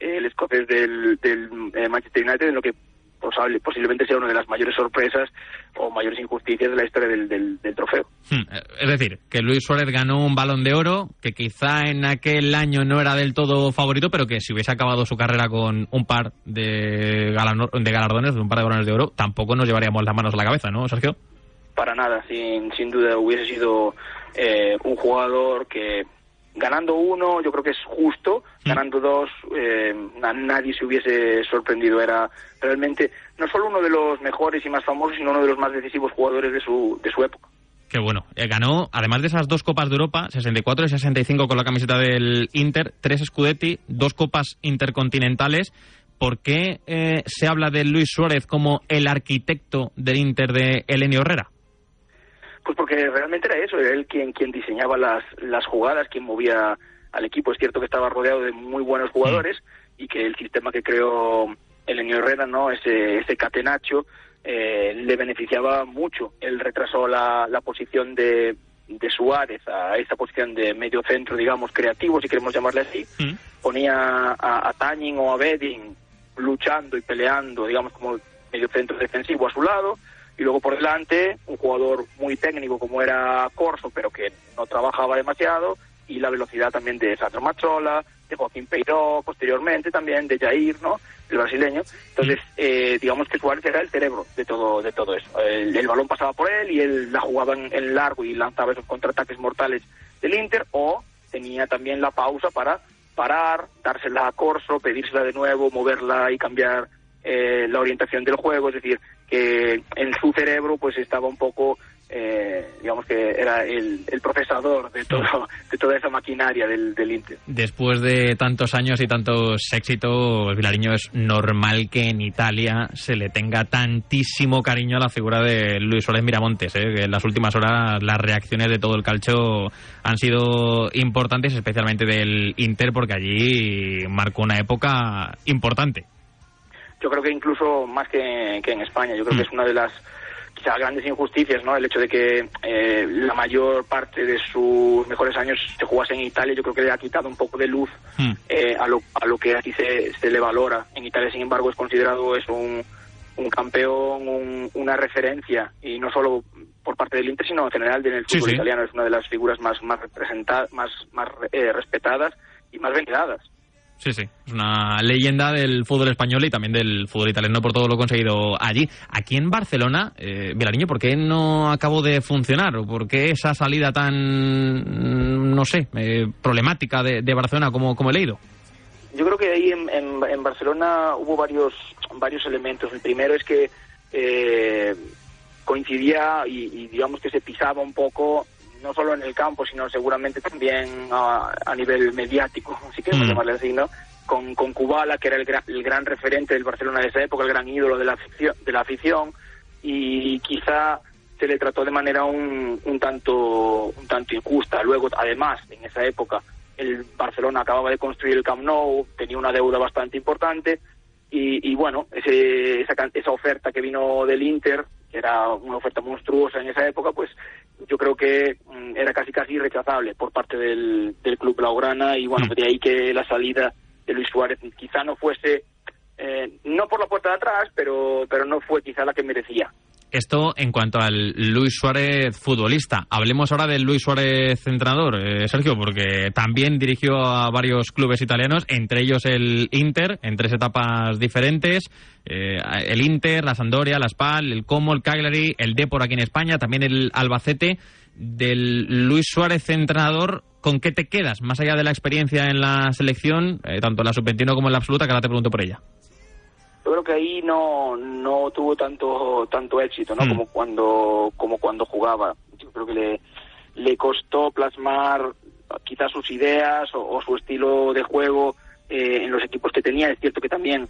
el escocés del, del eh, Manchester United, en lo que posable- posiblemente sea una de las mayores sorpresas o mayores injusticias de la historia del, del- del trofeo. Hmm, Es decir, que Luis Suárez ganó un balón de oro, que quizá en aquel año no era del todo favorito, pero que si hubiese acabado su carrera con un par de, galano- de galardones, un par de balones de oro, tampoco nos llevaríamos las manos a la cabeza, ¿no, Sergio? Para nada, sin, sin duda hubiese sido eh, un jugador que ganando uno yo creo que es justo, ganando dos eh, a nadie se hubiese sorprendido. Era realmente no solo uno de los mejores y más famosos, sino uno de los más decisivos jugadores de su, de su época. Que bueno, eh, ganó, además de esas dos Copas de Europa, 64 y 65 con la camiseta del Inter, tres Scudetti, dos Copas Intercontinentales. ¿Por qué eh, se habla de Luis Suárez como el arquitecto del Inter de Elenio Herrera? Pues porque realmente era eso, era él quien, quien diseñaba las, las jugadas, quien movía al equipo. Es cierto que estaba rodeado de muy buenos jugadores y que el sistema que creó Elenio Herrera, ¿no? ese, ese catenacho, eh, le beneficiaba mucho. Él retrasó la, la posición de, de Suárez a esa posición de medio centro, digamos, creativo, si queremos llamarle así. Ponía a, a Tañin o a Bedin luchando y peleando, digamos, como medio centro defensivo a su lado y luego por delante un jugador muy técnico como era Corso, pero que no trabajaba demasiado, y la velocidad también de Sandro Mazzola, de Joaquín Peiró, posteriormente también de Jair, ¿no? El brasileño. Entonces, eh, digamos que Suárez era el cerebro de todo, de todo eso. El, el balón pasaba por él y él la jugaba en, en largo y lanzaba esos contraataques mortales del Inter, o tenía también la pausa para parar, dársela a Corso, pedírsela de nuevo, moverla y cambiar eh, la orientación del juego, es decir, que en su cerebro pues estaba un poco, eh, digamos que era el, el procesador de todo de toda esa maquinaria del, del Inter. Después de tantos años y tantos éxitos, Vilariño, es normal que en Italia se le tenga tantísimo cariño a la figura de Luis Suárez Miramontes. ¿eh? Que en las últimas horas las reacciones de todo el calcio han sido importantes, especialmente del Inter, porque allí marcó una época importante. Yo creo que incluso más que, que en España, yo creo que es una de las quizá grandes injusticias, ¿no? El hecho de que eh, la mayor parte de sus mejores años se jugase en Italia, yo creo que le ha quitado un poco de luz eh, a, lo, a lo que aquí se, se le valora. En Italia, sin embargo, es considerado es un, un campeón, un- una referencia, y no solo por parte del Inter, sino en general en el Sí, fútbol sí. italiano. Es una de las figuras más, más representadas, más, más eh, respetadas y más veneradas. Sí, sí, es una leyenda del fútbol español y también del fútbol italiano por todo lo conseguido allí. Aquí en Barcelona, eh, Vilariño, ¿por qué no acabó de funcionar? ¿O por qué esa salida tan, mm, no sé, eh, problemática de, de Barcelona como, como he leído? Yo creo que ahí en, en- en Barcelona hubo varios varios elementos. El primero es que eh, coincidía y, y digamos que se pisaba un poco no solo en el campo, sino seguramente también a, a nivel mediático, si queremos Mm. llamarle así, ¿no? con, con Kubala, que era el gran, el gran referente del Barcelona de esa época, el gran ídolo de la afición, de la afición y quizá se le trató de manera un, un tanto un tanto injusta. Luego, además, en esa época el Barcelona acababa de construir el Camp Nou, tenía una deuda bastante importante y, y bueno, ese, esa, esa oferta que vino del Inter, que era una oferta monstruosa en esa época, pues yo creo que mm, era casi casi irrechazable por parte del, del club blaugrana y bueno, de ahí que la salida de Luis Suárez quizá no fuese eh, no por la puerta de atrás, pero pero no fue quizá la que merecía. Esto en cuanto al Luis Suárez futbolista. Hablemos ahora del Luis Suárez entrenador, eh, Sergio, porque también dirigió a varios clubes italianos, entre ellos el Inter, en tres etapas diferentes. Eh, el Inter, la Sampdoria, la Spal, el Como, el Cagliari, el Depor aquí en España, también el Albacete. Del Luis Suárez entrenador, ¿con qué te quedas? Más allá de la experiencia en la selección, eh, tanto en la sub-21 como en la absoluta, que ahora te pregunto por ella yo creo que ahí no no tuvo tanto tanto éxito no como cuando como cuando jugaba. Yo creo que le le costó plasmar quizás sus ideas o, su estilo de juego eh, en los equipos que tenía. Es cierto que también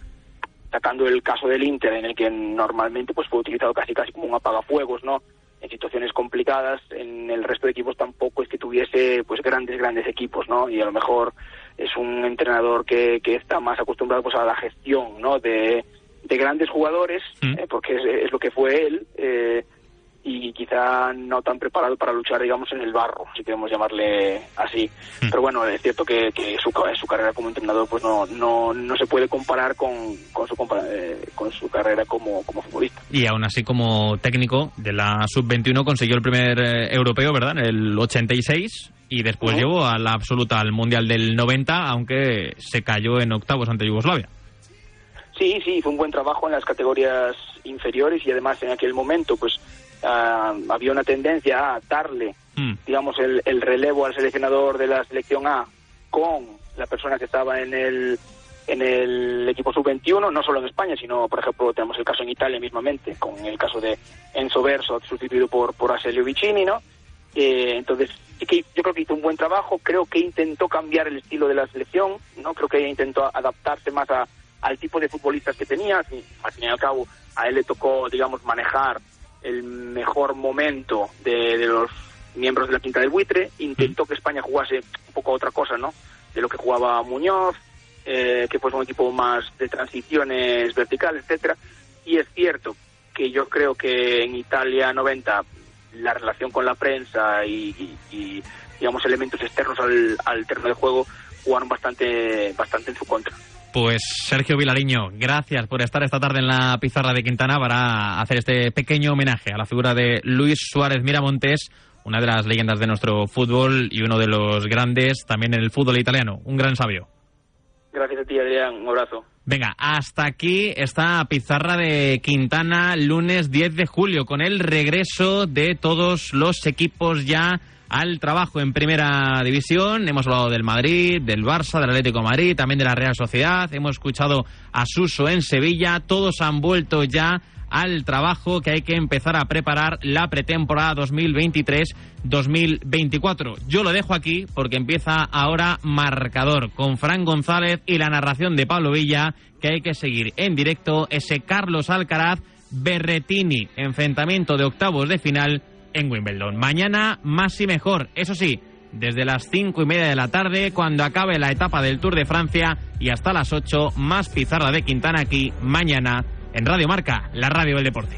sacando el caso del Inter en el que normalmente pues fue utilizado casi casi como un apagafuegos no en situaciones complicadas en el resto de equipos tampoco es que tuviese pues grandes grandes equipos no y a lo mejor es un entrenador que, que está más acostumbrado pues a la gestión no de, de grandes jugadores eh, porque es, es, lo que fue él eh, y quizá no tan preparado para luchar digamos en el barro si queremos llamarle así. Pero bueno es cierto que, que su, su carrera como entrenador pues no no, no se puede comparar con, con su eh, con su carrera como, como futbolista. Y aún así como técnico de la sub 21 consiguió el primer eh, europeo verdad en el 86 y después llegó a la absoluta al Mundial del 90, aunque se cayó en octavos ante Yugoslavia. Sí, sí, fue un buen trabajo en las categorías inferiores y además en aquel momento pues uh, había una tendencia a darle, mm. digamos, el, el, relevo al seleccionador de la selección A con la persona que estaba en el en el equipo sub-21, no solo en España, sino, por ejemplo, tenemos el caso en Italia mismamente, con el caso de Enzo Verso, sustituido por, por Aselio Vicini, ¿no? Eh, entonces, yo creo que hizo un buen trabajo, creo que intentó cambiar el estilo de la selección, no creo que intentó adaptarse más a, al tipo de futbolistas que tenía, al fin y al cabo a él le tocó, digamos, manejar el mejor momento de, los miembros de la Quinta del Buitre, intentó que España jugase un poco otra cosa, ¿no? De lo que jugaba Muñoz, eh, que fue un equipo más de transiciones verticales, etcétera, y es cierto que yo creo que en Italia 90 la relación con la prensa y, y, y digamos elementos externos al, al, terreno de juego jugaron bastante bastante en su contra. Pues Sergio Vilariño, gracias por estar esta tarde en la pizarra de Quintana para hacer este pequeño homenaje a la figura de Luis Suárez Miramontes, una de las leyendas de nuestro fútbol y uno de los grandes también en el fútbol italiano, un gran sabio. Gracias a ti, Adrián, un abrazo. Venga, hasta aquí esta pizarra de Quintana, lunes 10 de julio, con el regreso de todos los equipos ya al trabajo en primera división. Hemos hablado del Madrid, del Barça, del Atlético de Madrid, también de la Real Sociedad. Hemos escuchado a Suso en Sevilla. Todos han vuelto ya al trabajo que hay que empezar a preparar la pretemporada 2023-2024. Yo lo dejo aquí porque empieza ahora marcador con Fran González y la narración de Pablo Villa que hay que seguir en directo ese Carlos Alcaraz Berretini, enfrentamiento de octavos de final en Wimbledon. Mañana más y mejor, eso sí, desde las cinco y media de la tarde, cuando acabe la etapa del Tour de Francia, y hasta las ocho, más pizarra de Quintana aquí, mañana, en Radio Marca, la radio del deporte.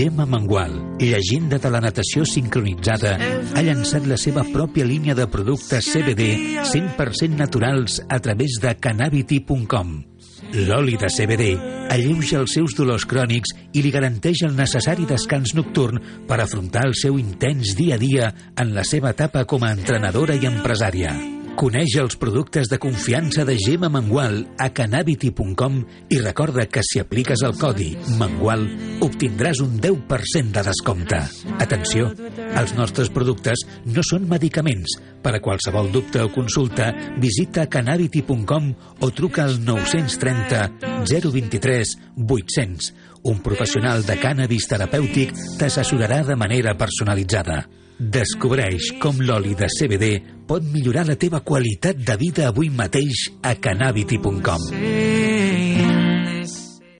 Gemma Mangual, llegenda de la natació sincronitzada, ha llançat la seva pròpia línia de productes CBD 100% naturals a través de cannabiti.com. L'oli de CBD alleuja els seus dolors crònics i li garanteix el necessari descans nocturn per afrontar el seu intens dia a dia en la seva etapa com a entrenadora i empresària. Coneix els productes de confiança de Gemma Mangual a cannabiti.com i recorda que si apliques el codi MANGUAL obtindràs un 10% de descompte. Atenció, els nostres productes no són medicaments. Per a qualsevol dubte o consulta, visita cannabiti.com o truca al 930 023 800. Un professional de cannabis terapèutic t'assessorarà de manera personalitzada. Descobreix com l'oli de CBD pot millorar la teva qualitat de vida avui mateix a cannabiti.com.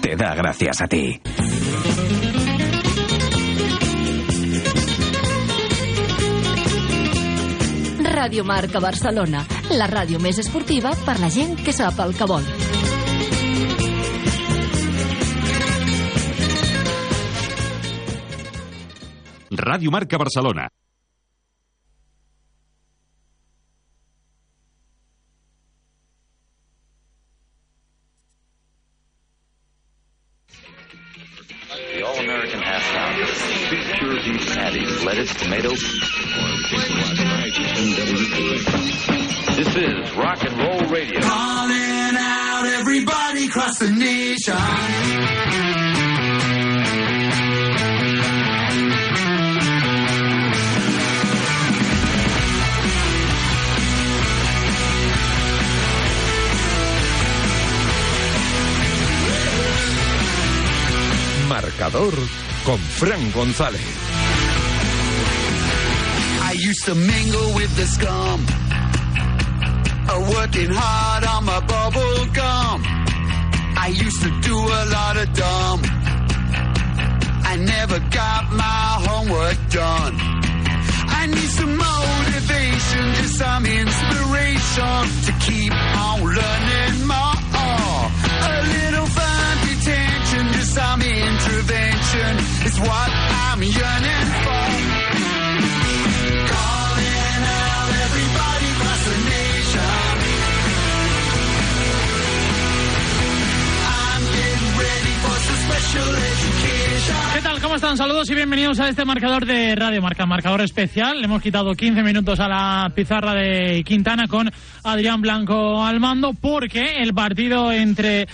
te da gracias a ti. Radio Marca Barcelona, la ràdio més esportiva per la gent que sap el que vol. Ràdio Marca Barcelona. This is rock and roll radio. Calling out everybody across the nation. Marcador con Fran González. To mingle with the scum. Uh, working hard on my bubble gum. I used to do a lot of dumb. I never got my homework done. I need some motivation, just some inspiration to keep on learning more. A little fun detention, just some intervention is what I'm yearning ¿Qué tal? ¿Cómo están? Saludos y bienvenidos a este marcador de Radio Marca, marcador especial. Le hemos quitado 15 minutos a la pizarra de Quintana con Adrián Blanco al mando porque el partido entre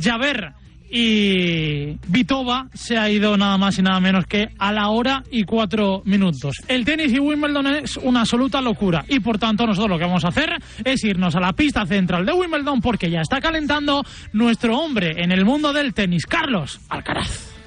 Javer y Vitova se ha ido nada más y nada menos que a la hora y cuatro minutos. El tenis y Wimbledon es una absoluta locura y por tanto nosotros lo que vamos a hacer es irnos a la pista central de Wimbledon porque ya está calentando nuestro hombre en el mundo del tenis, Carlos Alcaraz.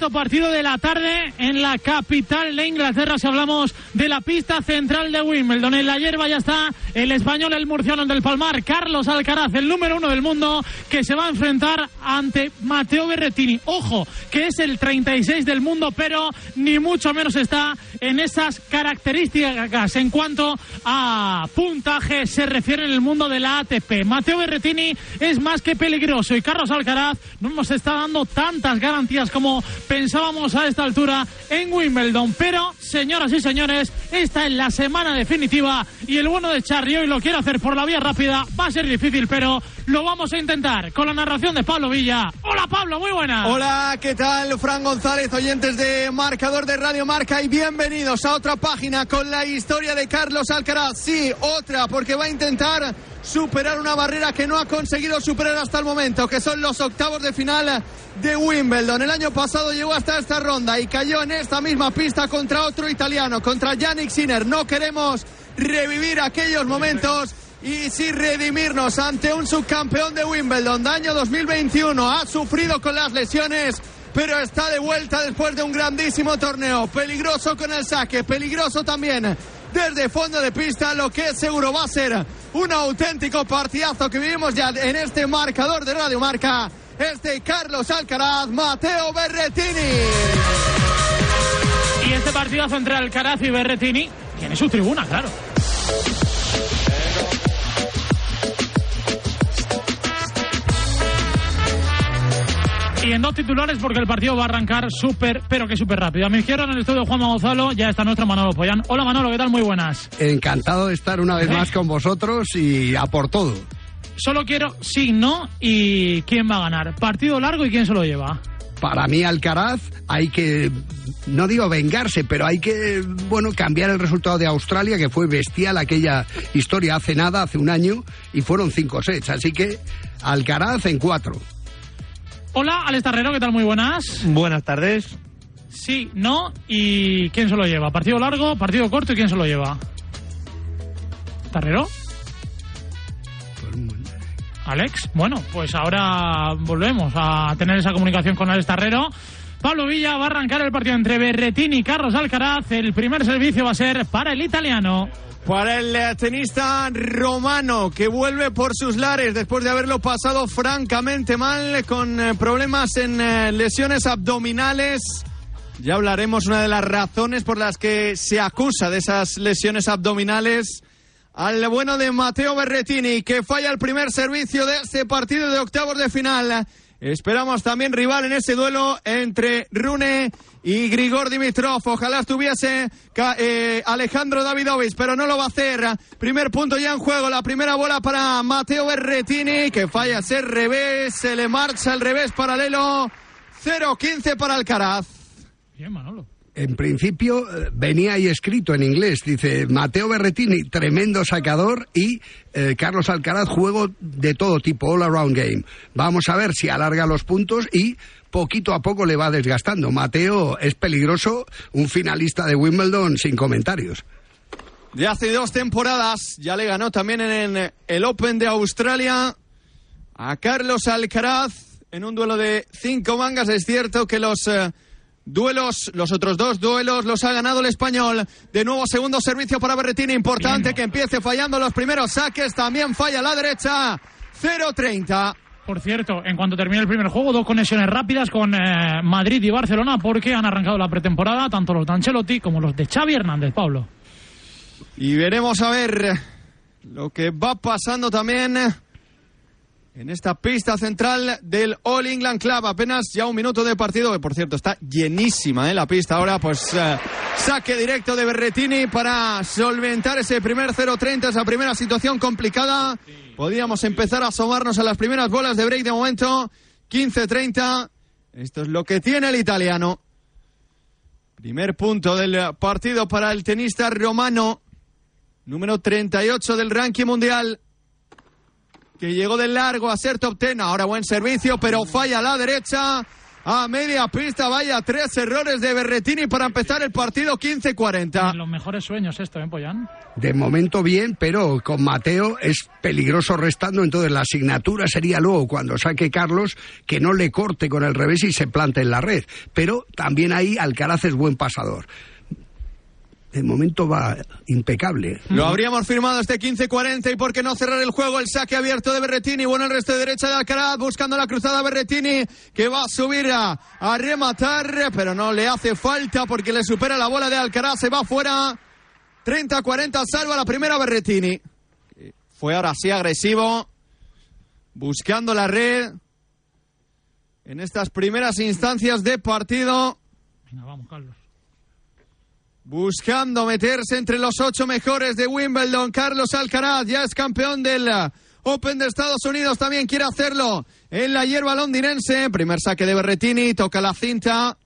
Cuarto partido de la tarde en la capital de Inglaterra. Si hablamos de la pista central de Wimbledon, en la hierba ya está el español, el murciano del Palmar, Carlos Alcaraz, el número uno del mundo, que se va a enfrentar ante Mateo Berretini. Ojo, que es el 36 del mundo, pero ni mucho menos está en esas características en cuanto a puntaje se refiere en el mundo de la ATP. Mateo Berretini es más que peligroso y Carlos Alcaraz no nos está dando tantas garantías como pensábamos a esta altura en Wimbledon. Pero, señoras y señores, esta es la semana definitiva y el bueno de Charry hoy lo quiere hacer por la vía rápida. Va a ser difícil, pero lo vamos a intentar con la narración de Pablo Villa. Hola Pablo, muy buena. Hola, ¿qué tal? Fran González, oyentes de Marcador de Radio Marca y bienvenidos a otra página con la historia de Carlos Alcaraz. Sí, otra, porque va a intentar superar una barrera que no ha conseguido superar hasta el momento, que son los octavos de final de Wimbledon. El año pasado llegó hasta esta ronda y cayó en esta misma pista contra otro italiano, contra Yannick Sinner. No queremos revivir aquellos momentos y sí redimirnos ante un subcampeón de Wimbledon de año 2021. Ha sufrido con las lesiones. Pero está de vuelta después de un grandísimo torneo. Peligroso con el saque, peligroso también desde fondo de pista, lo que seguro va a ser un auténtico partidazo que vivimos ya en este marcador de Radio Marca. Este Carlos Alcaraz, Mateo Berretini. Y este partidazo entre Alcaraz y Berretini tiene su tribuna, claro. Y en dos titulares porque el partido va a arrancar súper, pero que súper rápido. A mi izquierda en el estudio Juan Gonzalo ya está nuestro Manolo Pollán. Hola Manolo, ¿qué tal? Muy buenas. Encantado de estar una vez ¿Eh? más con vosotros y a por todo. Solo quiero sí, no y quién va a ganar. Partido largo y quién se lo lleva. Para mí Alcaraz hay que, no digo vengarse, pero hay que, bueno, cambiar el resultado de Australia, que fue bestial aquella historia hace nada, hace un año, y fueron cinco sets. Así que Alcaraz en cuatro. Hola, Alex Tarrero, ¿qué tal? Muy buenas. Buenas tardes. Sí, no y quién se lo lleva. Partido largo, partido corto y quién se lo lleva. Tarrero. Alex, bueno, pues ahora volvemos a tener esa comunicación con Alex Tarrero. Pablo Villa va a arrancar el partido entre Berretini y Carlos Alcaraz. El primer servicio va a ser para el italiano. Para el tenista romano que vuelve por sus lares después de haberlo pasado francamente mal con eh, problemas en eh, lesiones abdominales. Ya hablaremos una de las razones por las que se acusa de esas lesiones abdominales al bueno de Mateo Berretini que falla el primer servicio de este partido de octavos de final. Esperamos también rival en ese duelo entre Rune y Grigor Dimitrov. Ojalá estuviese eh, Alejandro Davidovich, pero no lo va a hacer. Primer punto ya en juego, la primera bola para Mateo Berretini, que falla ese revés, se le marcha el revés paralelo. 0-15 para Alcaraz. Bien, Manolo. En principio eh, venía ahí escrito en inglés, dice Mateo Berretini, tremendo sacador y eh, Carlos Alcaraz, juego de todo tipo, all around game. Vamos a ver si alarga los puntos y poquito a poco le va desgastando. Mateo es peligroso, un finalista de Wimbledon sin comentarios. De hace dos temporadas ya le ganó también en el Open de Australia a Carlos Alcaraz en un duelo de cinco mangas. Es cierto que los... Eh, duelos, los otros dos duelos los ha ganado el español. De nuevo segundo servicio para Berretini, importante que empiece fallando los primeros saques, también falla la derecha, 0-30. Por cierto, en cuanto termine el primer juego, dos conexiones rápidas con eh, Madrid y Barcelona porque han arrancado la pretemporada tanto los de Ancelotti como los de Xavi Hernández, Pablo. Y veremos a ver lo que va pasando también en esta pista central del All England Club. Apenas ya un minuto de partido, que por cierto está llenísima ¿eh? la pista. Ahora pues eh, saque directo de Berretini para solventar ese primer 0-30, esa primera situación complicada. Podríamos empezar a asomarnos a las primeras bolas de break de momento. 15-30. Esto es lo que tiene el italiano. Primer punto del partido para el tenista romano. Número 38 del ranking mundial que llegó de largo a ser top ten. Ahora buen servicio, pero falla a la derecha. A media pista, vaya, tres errores de Berretini para empezar el partido 15-40. Los mejores sueños esto, ¿eh, Pollán? De momento bien, pero con Mateo es peligroso restando, entonces la asignatura sería luego cuando saque Carlos que no le corte con el revés y se plante en la red. Pero también ahí Alcaraz es buen pasador de momento va impecable. Lo habríamos firmado este 15-40 y por qué no cerrar el juego, el saque abierto de Berretini, bueno el resto de derecha de Alcaraz buscando la cruzada Berretini que va a subir a, a, rematar, pero no le hace falta porque le supera la bola de Alcaraz, se va fuera 30-40, salva la primera Berretini. Fue ahora sí agresivo, buscando la red en estas primeras instancias de partido. Venga, vamos, Carlos buscando meterse entre los ocho mejores de Wimbledon. Carlos Alcaraz ya es campeón del Open de Estados Unidos, también quiere hacerlo en la hierba londinense. Primer saque de Berretini, toca la cinta.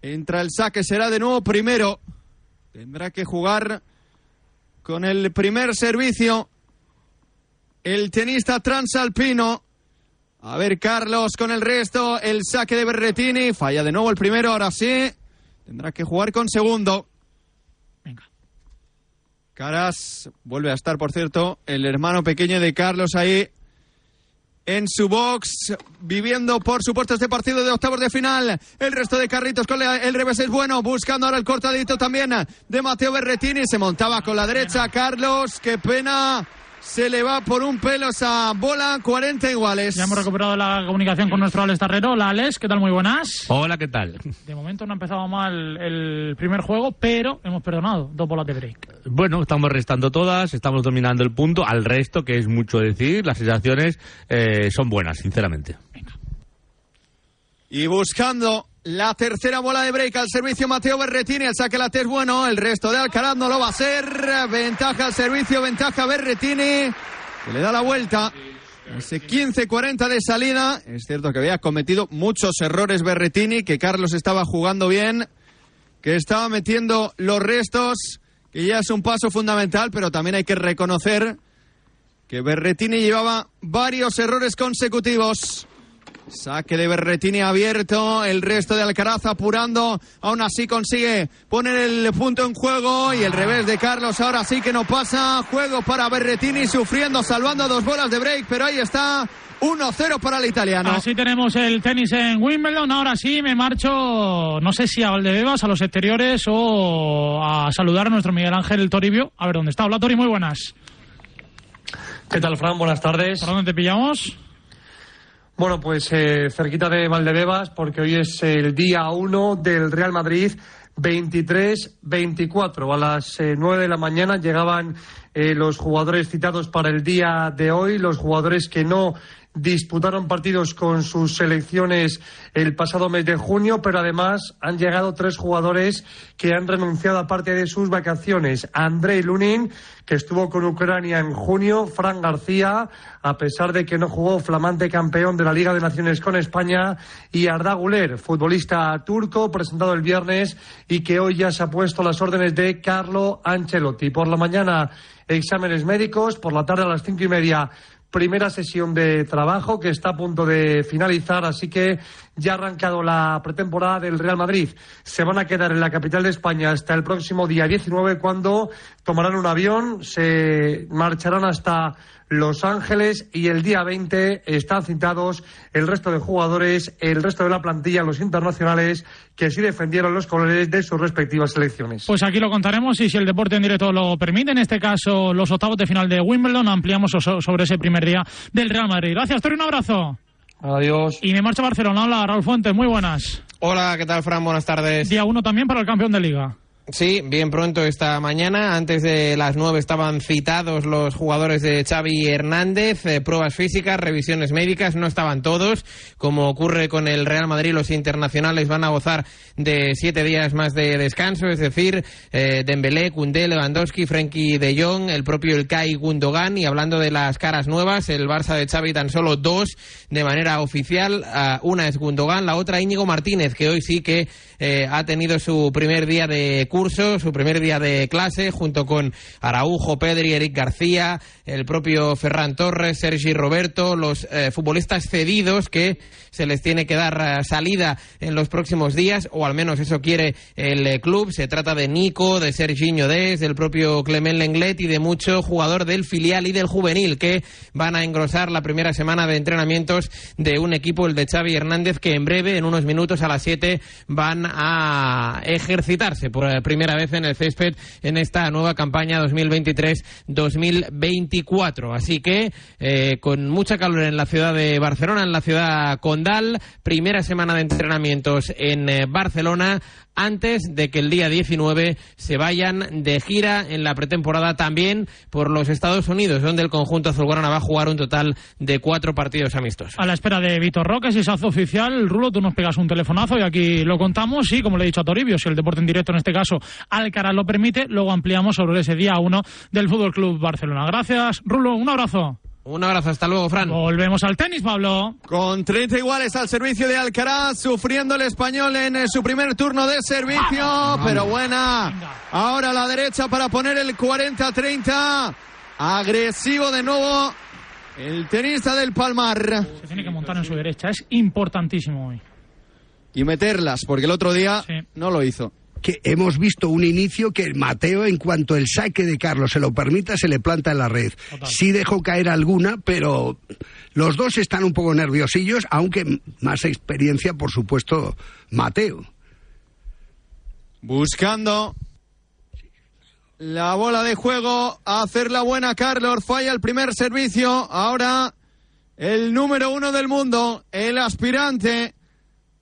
Entra el saque, será de nuevo primero. Tendrá que jugar con el primer servicio el tenista transalpino. A ver, Carlos con el resto. El saque de Berretini. Falla de nuevo el primero, ahora sí. Tendrá que jugar con segundo. Venga. Caras vuelve a estar, por cierto, el hermano pequeño de Carlos ahí en su box, viviendo por supuesto este partido de octavos de final. El resto de carritos con el revés es bueno, buscando ahora el cortadito también de Mateo Berretini. Se montaba con la derecha Carlos, qué pena se le va por un pelo esa bola, 40 iguales. Ya hemos recuperado la comunicación con nuestro Alex Tarrero. Hola Alex, ¿qué tal? Muy buenas. Hola, ¿qué tal? De momento no ha empezado mal el primer juego, pero hemos perdonado dos bolas de break. Bueno, estamos restando todas, estamos dominando el punto. Al resto, que es mucho decir, las sensaciones eh, son buenas, sinceramente. Venga. Y buscando la tercera bola de break al servicio Mateo Berretini. El saque la es bueno. El resto de Alcaraz no lo va a ser. Ventaja al servicio, ventaja Berretini. Le da la vuelta. Ese 15-40 de salida. Es cierto que había cometido muchos errores Berretini. Que Carlos estaba jugando bien. Que estaba metiendo los restos. Que ya es un paso fundamental. Pero también hay que reconocer que Berretini llevaba varios errores consecutivos. Saque de Berretini abierto, el resto de Alcaraz apurando, aún así consigue poner el punto en juego y el revés de Carlos ahora sí que no pasa, juego para Berretini sufriendo, salvando dos bolas de break, pero ahí está 1-0 para el italiano. Así tenemos el tenis en Wimbledon, ahora sí me marcho, no sé si a Valdebebas, a los exteriores o a saludar a nuestro Miguel Ángel Toribio, a ver dónde está. Hola Tori, muy buenas. ¿Qué tal, Fran? Buenas tardes. ¿Por dónde te pillamos? Bueno, pues eh, cerquita de Valdebebas, porque hoy es el día 1 del Real Madrid 23-24. A las eh, 9 de la mañana llegaban eh, los jugadores citados para el día de hoy, los jugadores que no disputaron partidos con sus selecciones el pasado mes de junio, pero además han llegado tres jugadores que han renunciado a parte de sus vacaciones. Andrei Lunin, que estuvo con Ucrania en junio, Fran García, a pesar de que no jugó flamante campeón de la Liga de Naciones con España, y Arda Güler, futbolista turco, presentado el viernes y que hoy ya se ha puesto las órdenes de Carlo Ancelotti. Por la mañana, exámenes médicos, por la tarde a las cinco y media primera sesión de trabajo que está a punto de finalizar, así que ya ha arrancado la pretemporada del Real Madrid. Se van a quedar en la capital de España hasta el próximo día 19 cuando tomarán un avión, se marcharán hasta Los Ángeles y el día 20 están citados el resto de jugadores, el resto de la plantilla, los internacionales que sí defendieron los colores de sus respectivas selecciones. Pues aquí lo contaremos y si el deporte en directo lo permite, en este caso los octavos de final de Wimbledon, ampliamos sobre ese primer día del Real Madrid. Gracias, Tori, un abrazo. Adiós. Y me marcha a Barcelona. Hola, Raúl Fuentes, muy buenas. Hola, ¿qué tal, Fran? Buenas tardes. Día uno también para el campeón de Liga. Sí, bien pronto esta mañana. Antes de las nueve estaban citados los jugadores de Xavi Hernández. Eh, pruebas físicas, revisiones médicas. No estaban todos. Como ocurre con el Real Madrid, los internacionales van a gozar de siete días más de descanso. Es decir, eh, Dembélé, Koundé, Lewandowski, Frenkie de Jong, el propio Ilkay Gundogan. Y hablando de las caras nuevas, el Barça de Xavi tan solo dos de manera oficial. Uh, una es Gundogan, la otra Íñigo Martínez, que hoy sí que eh, ha tenido su primer día de su primer día de clase, junto con Araujo, Pedri, Eric García, el propio Ferran Torres, Sergi Roberto, los eh, futbolistas cedidos que se les tiene que dar uh, salida en los próximos días, o al menos eso quiere el eh, club. Se trata de Nico, de Serginho Des, del propio Clement Lenglet y de mucho jugador del filial y del juvenil que van a engrosar la primera semana de entrenamientos de un equipo, el de Xavi Hernández, que en breve, en unos minutos a las 7, van a ejercitarse por primera vez en el césped en esta nueva campaña 2023-2024. Así que eh, con mucha calor en la ciudad de Barcelona, en la ciudad condal, primera semana de entrenamientos en eh, Barcelona antes de que el día 19 se vayan de gira en la pretemporada también por los Estados Unidos, donde el conjunto azulgrana va a jugar un total de cuatro partidos amistosos. A la espera de Vitor Roque, si se hace oficial, Rulo, tú nos pegas un telefonazo y aquí lo contamos. Y como le he dicho a Toribio, si el deporte en directo en este caso Alcaraz lo permite, luego ampliamos sobre ese día 1 del Fútbol Club Barcelona. Gracias, Rulo, un abrazo. Un abrazo, hasta luego, Fran. Volvemos al tenis, Pablo. Con 30 iguales al servicio de Alcaraz, sufriendo el español en eh, su primer turno de servicio, vamos, pero buena. Venga. Ahora a la derecha para poner el 40-30. Agresivo de nuevo el tenista del Palmar. Se tiene que montar en su derecha, es importantísimo hoy. Y meterlas, porque el otro día sí. no lo hizo que hemos visto un inicio que Mateo, en cuanto el saque de Carlos se lo permita, se le planta en la red. Total. Sí dejó caer alguna, pero los dos están un poco nerviosillos, aunque más experiencia, por supuesto, Mateo. Buscando la bola de juego, a hacer la buena Carlos, falla el primer servicio, ahora el número uno del mundo, el aspirante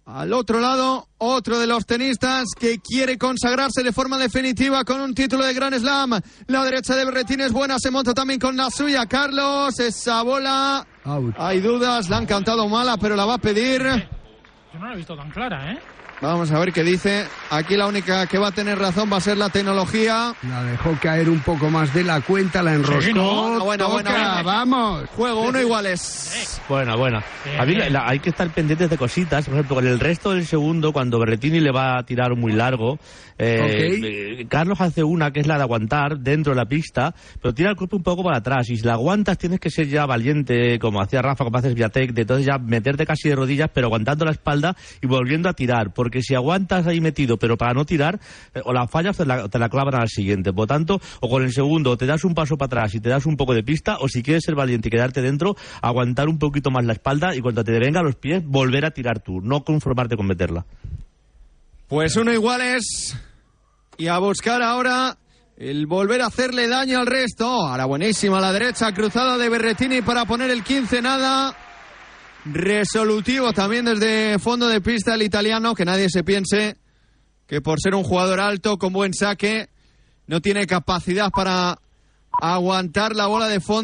al otro lado, otro de los tenistas que quiere consagrarse de forma definitiva con un título de Grand Slam. La derecha de Berretín es buena, se monta también con la suya. Carlos, esa bola. Out. Hay dudas, la han cantado mala, pero la va a pedir. Yo no la he visto tan clara, ¿eh? Vamos a ver qué dice. Aquí la única que va a tener razón va a ser la tecnología. La dejó caer un poco más de la cuenta, la enroscó. Sí, no. Buena, buena, buena. Vamos. Juego uno iguales. Buena, buena. A mí la, hay que estar pendientes de cositas. Por ejemplo, con el resto del segundo, cuando Berretini le va a tirar muy largo, eh, okay. Carlos hace una que es la de aguantar dentro de la pista, pero tira el cuerpo un poco para atrás. Y si la aguantas, tienes que ser ya valiente, como hacía Rafa, como haces Viatek, de entonces ya meterte casi de rodillas, pero aguantando la espalda y volviendo a tirar. Porque si aguantas ahí metido, pero para no tirar, eh, o la fallas te la, la clavan al siguiente. Por tanto, o con el segundo te das un paso para atrás y te das un poco de pista, o si quieres ser valiente y quedarte dentro, aguantar un poquito más la espalda y cuando te venga a los pies, volver a tirar tú, no conformarte con meterla. Pues uno igual es. Y a buscar ahora el volver a hacerle daño al resto. Ahora buenísima la derecha, cruzada de Berretini para poner el 15 nada. Resolutivo también desde fondo de pista el italiano, que nadie se piense que por ser un jugador alto con buen saque no tiene capacidad para aguantar la bola de fondo.